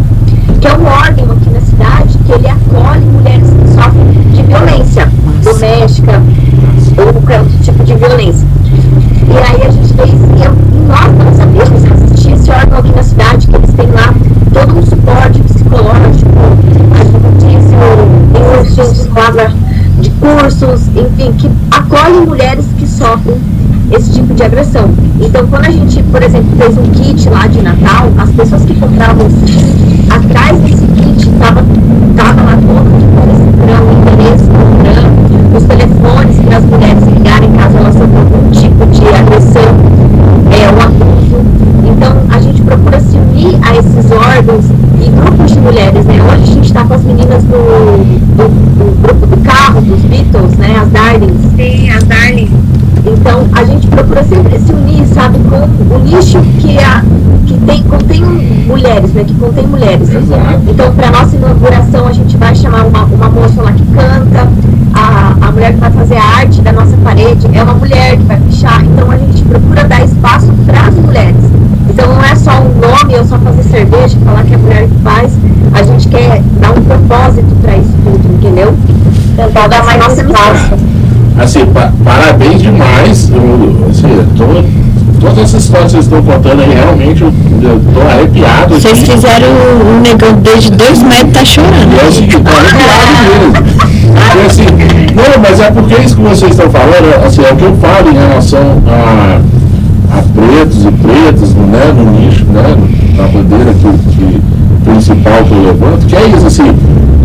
que é um órgão aqui na cidade que ele acolhe mulheres que sofrem de violência doméstica ou qualquer outro tipo de violência. E aí a gente fez, e eu, nós não sabíamos que existia esse órgão aqui na cidade, que eles têm lá todo um suporte psicológico, cursos, enfim, que acolhem mulheres que sofrem esse tipo de agressão. Então, quando a gente, por exemplo, fez um kit lá de Natal, as pessoas que compravam esse kit, atrás desse kit estava tava lá todo esse grão, o endereço do os telefones para as mulheres ligarem caso elas sofram algum tipo de agressão, é, um abuso. Então, a gente procura se unir a esses órgãos e grupos de mulheres, né? Hoje a gente está com as meninas do, do, Beatles, né? As Darlings. Sim, as Darling. Então a gente procura sempre se unir, sabe, com o nicho que, a, que tem, contém mulheres, né? Que contém mulheres. Exato. Então, para nossa inauguração, a gente vai chamar uma, uma moça lá que canta, a, a mulher que vai fazer a arte da nossa parede é uma mulher que vai pichar. Então a gente procura dar espaço para. Então não é só um nome ou só fazer cerveja, falar que é a mulher que faz. A gente quer dar um propósito para isso tudo, entendeu? Tentar dar mais nossa espaço. Assim, pa- parabéns demais. Eu, assim, tô, todas essas histórias que vocês estão contando aí, realmente eu, eu tô arrepiado. vocês aqui. fizeram o, o negão desde dois metros, tá chorando. E é o seguinte, tô arrepiado mesmo. Porque, assim, não, mas é porque isso que vocês estão falando, assim, é o que eu falo em relação a pretos e pretas, né, no nicho, né, na bandeira que, que principal que eu levanto, que é isso, assim,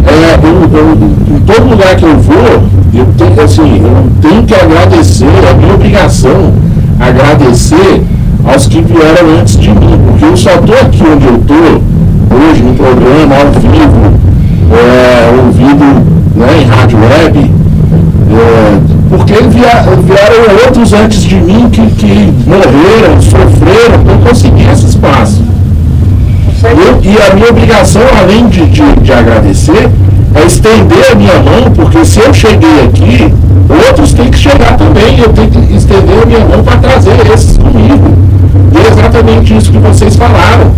é, eu, eu- em todo lugar que eu vou, eu tenho, assim, eu tenho que agradecer, é minha obrigação agradecer aos que vieram antes de mim, porque eu só estou aqui onde eu estou, hoje, no programa, ao vivo, é, ouvido né, em rádio web, é, porque vieram outros antes de mim que, que morreram, sofreram para eu conseguir esse espaço. Eu- e a minha obrigação, além de, de, de agradecer, para estender a minha mão, porque se eu cheguei aqui, outros têm que chegar também. Eu tenho que estender a minha mão para trazer esses comigo. E é exatamente isso que vocês falaram.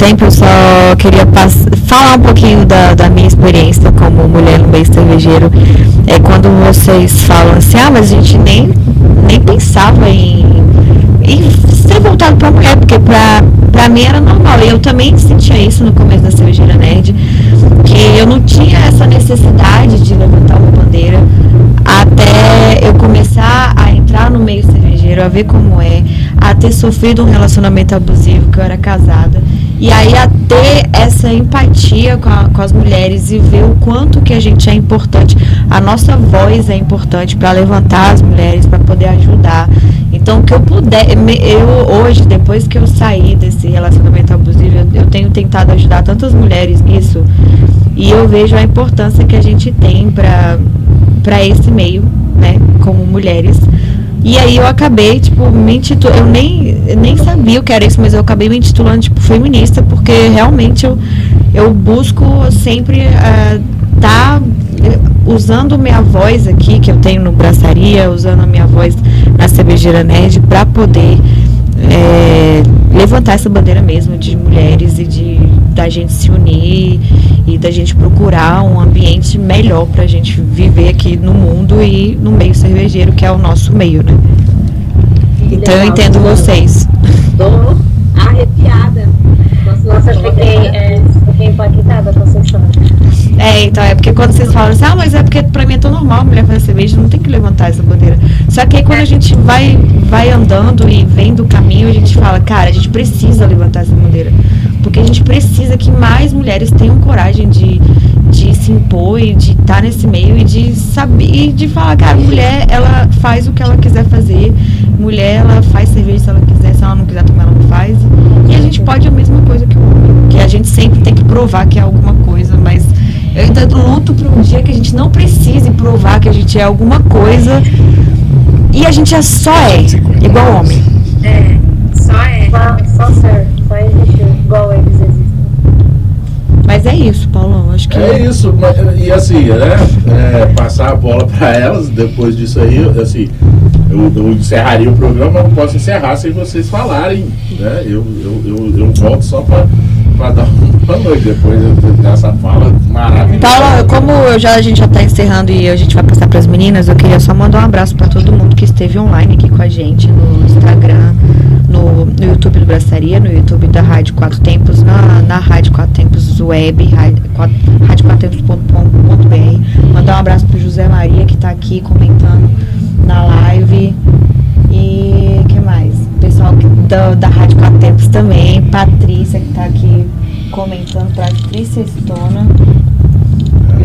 Tempo, eu só queria falar um pouquinho da, da minha experiência como mulher no meio cervejeiro. É quando vocês falam assim, ah, mas a gente nem, nem pensava em, em ser voltado pra mulher, porque pra, pra mim era normal. E eu também sentia isso no começo da cervejeira nerd, que eu não tinha essa necessidade de levantar uma bandeira até eu começar a entrar no meio cervejeiro, a ver como é, a ter sofrido um relacionamento abusivo, que eu era casada. E aí a ter essa empatia com, a- com as mulheres e ver o quanto que a gente é importante, a nossa voz é importante para levantar as mulheres, para poder ajudar. Então, o que eu puder, eu hoje, depois que eu saí desse relacionamento abusivo, eu, eu tenho tentado ajudar tantas mulheres nisso. E eu vejo a importância que a gente tem para esse meio, né, como mulheres. E aí eu acabei, tipo, me intitulando, eu nem, nem sabia o que era isso, mas eu acabei me intitulando, tipo, feminista, porque realmente eu, eu busco sempre estar usando minha voz aqui, que eu tenho no Braçaria, usando a minha voz na Cervejeira Nerd, para poder é, levantar essa bandeira mesmo de mulheres e de da gente se unir e da gente procurar um ambiente melhor pra gente viver aqui no mundo e no meio cervejeiro, que é o nosso meio, né? Então eu entendo vocês. Tô arrepiada. Nossa, Nossa, eu fiquei, é, fiquei impactada com essa história. É, então é porque quando vocês falam assim, ah, mas é porque pra mim é tão normal mulher fazer cerveja, não tem que levantar essa bandeira. Só que aí quando a gente vai, vai andando e vendo o caminho, a gente fala, cara, a gente precisa levantar essa bandeira. Porque a gente precisa que mais mulheres tenham coragem de, de se impor e de estar nesse meio e de saber, e de falar, cara, mulher, ela faz o que ela quiser fazer, mulher, ela faz cerveja se ela quiser, se ela não quiser também ela não faz. E a gente pode a mesma coisa que o homem, que a gente sempre tem que provar que é alguma coisa, mas eu ainda luto por um dia que a gente não precise provar que a gente é alguma coisa e a gente é só é, igual homem. É, só é. Só, só ser, só existir, igual eles existem. Mas é isso, Paulão. Acho que. É isso, mas- e assim, né? é, passar a bola para elas, depois disso aí, assim, eu, eu encerraria o programa, mas não posso encerrar sem vocês falarem, né? Eu, eu, eu, eu volto só para dar uma noite depois dessa fala maravilhosa. Paulo, como eu já, a gente já está encerrando e a gente vai passar para as meninas, eu queria só mandar um abraço para todo mundo que esteve online aqui com a gente no Instagram, no, no YouTube do Braçaria, no YouTube da Rádio Quatro Tempos, na, na Rádio Quatro Tempos Web, rádio quatro- radioquatrotempos.com.br. Mandar um abraço para José Maria que está aqui comentando na live. E que mais? Pessoal da, da Rádio Quatro Tempos também, Patrícia que está aqui comentando, Patrícia Estona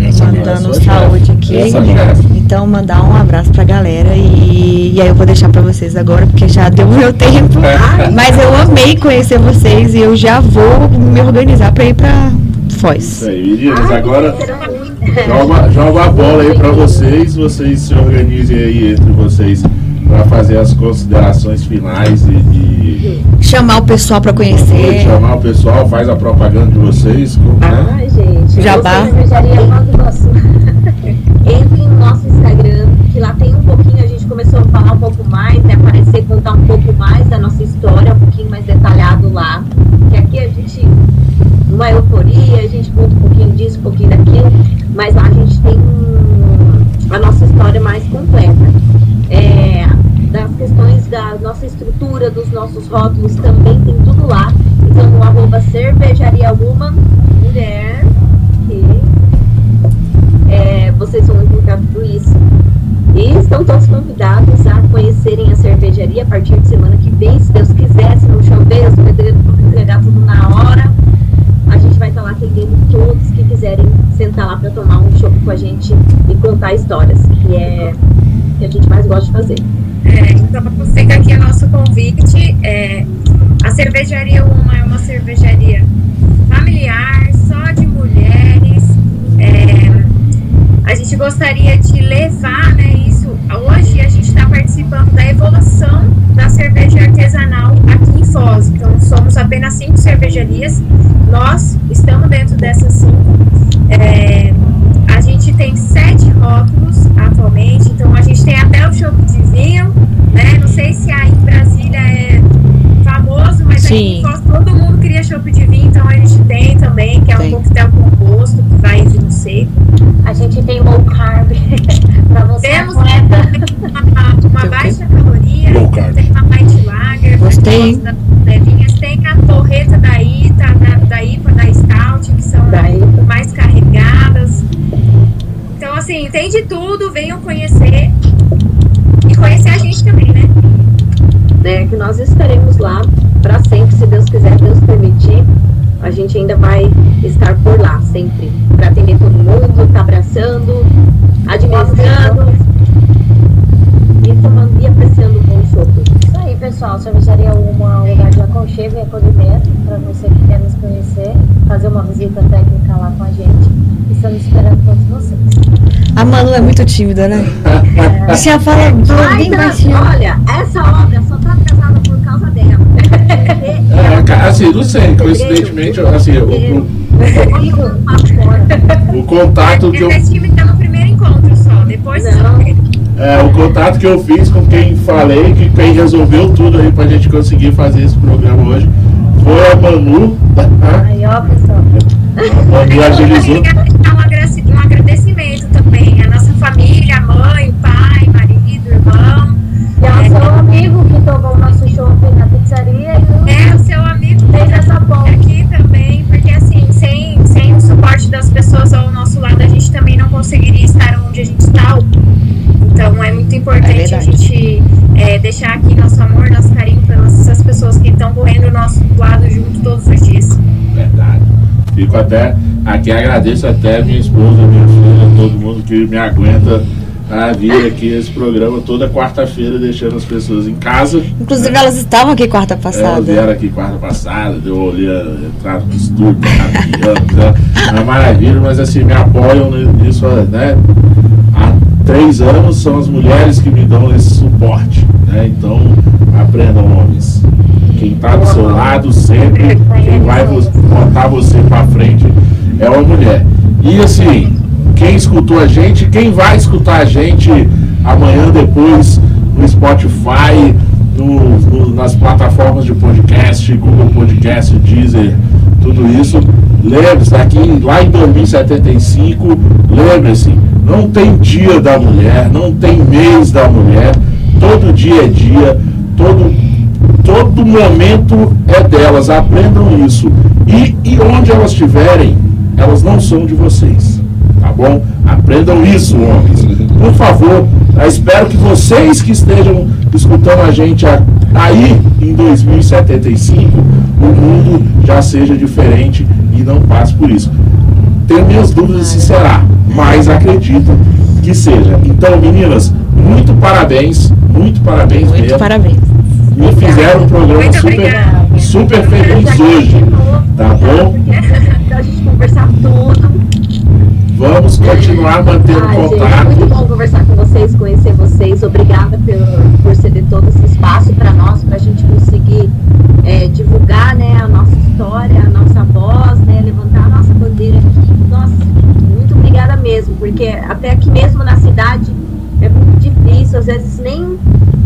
Essa mandando é sua saúde aqui. Chefe. Então, mandar um abraço pra galera e, e aí eu vou deixar pra vocês agora, porque já deu o meu tempo. Mas eu amei conhecer vocês e eu já vou me organizar pra ir pra Foz. Isso aí, meninas, agora joga, joga a bola aí para vocês, vocês se organizem aí entre vocês para fazer as considerações finais e, e Chamar o pessoal pra conhecer. chamar o pessoal, faz a propaganda de vocês. Né? Ai, gente. Jabá. Iguaçu. Entre no nosso Instagram, que lá tem um pouquinho, a gente começou a falar um pouco mais, né? Aparecer, contar um pouco mais da nossa história, um pouquinho mais detalhado lá. Que aqui a gente, numa euforia, a gente conta um pouquinho disso, um pouquinho daquilo, mas lá a gente tem um- a nossa história mais completa. É, da nossa estrutura, dos nossos rótulos, também tem tudo lá. Então, no arroba cervejaria woman, mulher, que é, vocês vão encontrar tudo isso. E estão todos convidados a conhecerem a cervejaria a partir de semana que vem, se Deus quiser, se não chover, se o pedreiro entregar tudo na hora. A gente vai estar lá atendendo todos que quiserem sentar lá para tomar um chopp com a gente e contar histórias, que é o que a gente mais gosta de fazer. É, então, fica aqui o nosso convite. É, a cervejaria Uma é uma cervejaria familiar, só de mulheres. É, a gente gostaria de levar né, isso. Hoje a gente está participando da evolução da cerveja artesanal aqui em Foz. Então, somos apenas cinco cervejarias. Nós estamos dentro dessas cinco. É, a gente tem sete rótulos atualmente, então a gente tem até o chopp de vinho, né? Não sei se aí em Brasília é famoso, mas Sim. aqui em Foz todo mundo cria chopp de vinho, então a gente tem também, que é um coquetel composto, que vai em vinho seco. A gente tem low carb pra você Temos das tem a torreta da ITA, da, da IPA, da Stout, que são mais carregadas. Então, assim, tem de tudo, venham conhecer. E conhecer a gente também, né? né, que nós estaremos lá para sempre, se Deus quiser, Deus permitir. A gente ainda vai estar por lá sempre, para atender todo mundo, tá abraçando, administrando e tomando apreciando um bom chopp. Isso aí, pessoal. Cervejaria Uma é um lugar de aconchego e acolhimento para você que quer nos conhecer, fazer uma visita técnica lá com a gente. Estamos esperando todos vocês. A Manu é muito tímida, né? Você já fala, fala bem baixinho. olha, essa obra só tá atrasada por causa dela. É, ca- assim, não sei, coincidentemente, assim, o, o- o contato que eu. Esse time tá no primeiro encontro só, depois Não. É, o contato que eu fiz com quem falei, que quem resolveu tudo aí pra gente conseguir fazer esse programa hoje foi a Manu. tá? Aí, ó, pessoal. A Manu agilizou. Eu queria deixar um agrade- um agradecimento também à nossa família, mãe, pai, marido, irmão. E ao seu amigo que tomou o nosso shopping na pizzaria e É, o seu amigo fez essa ponte. aqui também, porque assim, sem, sem o suporte das pessoas ao nosso lado, a gente também não conseguiria estar onde a gente está. Então é muito É importante a verdade. gente é, deixar aqui nosso amor, nosso carinho pelas essas pessoas que estão correndo ao nosso lado junto todos os dias. Verdade. Fico até. Aqui agradeço até minha esposa, minha filha, todo mundo que me aguenta a vir aqui esse programa toda quarta-feira, deixando as pessoas em casa. Inclusive, elas estavam aqui quarta Elas passada. vieram aqui quarta passada, eu olhei a entrada no estúdio, caminhando, né? é uma maravilha, mas assim, me apoiam nisso, né? Três anos são as mulheres que me dão esse suporte, né? Então, aprendam, homens. Quem está do seu lado sempre, quem vai botar você para frente é uma mulher. E assim, quem escutou a gente, quem vai escutar a gente amanhã depois no Spotify, no- no- nas plataformas de podcast, Google Podcast, Deezer, tudo isso. Lembre-se, daqui lá em 2075, lembre-se, não tem dia da mulher, não tem mês da mulher, todo dia é dia, todo, todo momento é delas, aprendam isso. E, e onde elas estiverem, elas não são de vocês, tá bom? Aprendam isso, homens. Por favor, eu espero que vocês que estejam escutando a gente aí em 2075, o mundo já seja diferente e não passe por isso. Tenho minhas dúvidas se será, mas acredito que seja. Então, meninas, muito parabéns, muito parabéns Muito mesmo. parabéns. Me fizeram um programa Muito super, obrigada. super feliz hoje. Tá bom? Pra gente conversar tudo. Vamos continuar mantendo Ai, gente, é contato. muito bom conversar vocês, conhecer vocês. Obrigada por, por ceder todo esse espaço para nós, para a gente conseguir é, divulgar né, a nossa história, a nossa voz, né, levantar a nossa bandeira aqui. Nossa, muito obrigada mesmo, porque até aqui mesmo na cidade é muito difícil, às vezes nem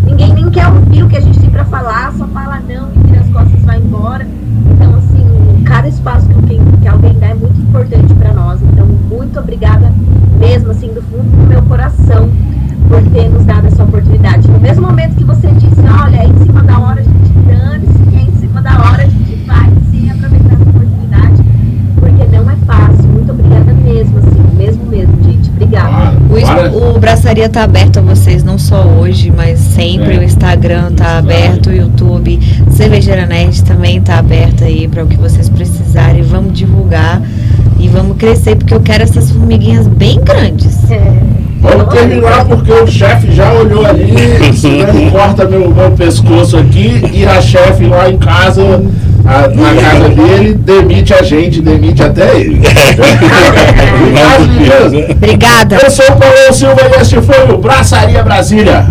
ninguém nem quer ouvir o que a gente tem para falar, só fala não e vira as costas e vai embora. Então, assim, cada espaço que alguém, que alguém dá é muito importante para nós. Então, muito obrigada mesmo, assim, do fundo do meu coração, por ter nos dado essa oportunidade. No mesmo momento que você disse, olha, é em cima da hora a gente dane-se, é em cima da hora a gente vai sim aproveitar essa oportunidade, porque não é fácil. Muito obrigada mesmo, assim, mesmo mesmo, gente. Obrigada. Claro, O, es- bora. o Braçaria cervejaria tá aberta a vocês, não só hoje, mas sempre. É. O Instagram tá aberto, o YouTube. Cervejeira Nerd também tá aberta aí para o que vocês precisarem. Vamos divulgar e vamos crescer, porque eu quero essas formiguinhas bem grandes. Vamos terminar porque o chefe já olhou ali, senão corta meu, meu pescoço aqui e a chefe lá em casa, a- na casa dele, demite a gente, demite até ele. Obrigado. Obrigada. Eu sou o Paulo Silva e este foi o Braçaria Brasília.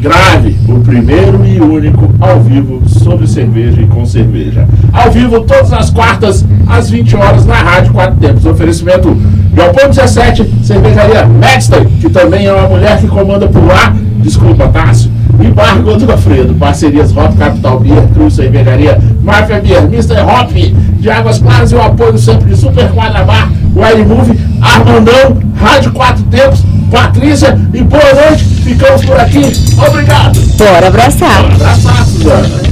Grave, o primeiro e único ao vivo sobre cerveja e com cerveja. Ao vivo todas as quartas, às 20 horas, na Rádio Quatro Tempos. Oferecimento Galpão 17, Cervejaria Medstein, que também é uma mulher que comanda por lá. Desculpa, Tássio. E Bar Godofredo, parcerias Hop Capital Beer, Cruz Cervejaria, Mafia Beer, Mr. Hop, de Águas Claras e o apoio sempre de Super Quadra Bar, Wild Move, Armandão, Rádio Quatro Tempos, Patrícia e boa noite. Ficamos por aqui. Obrigado. Bora abraçar. Abraçar, Suzana.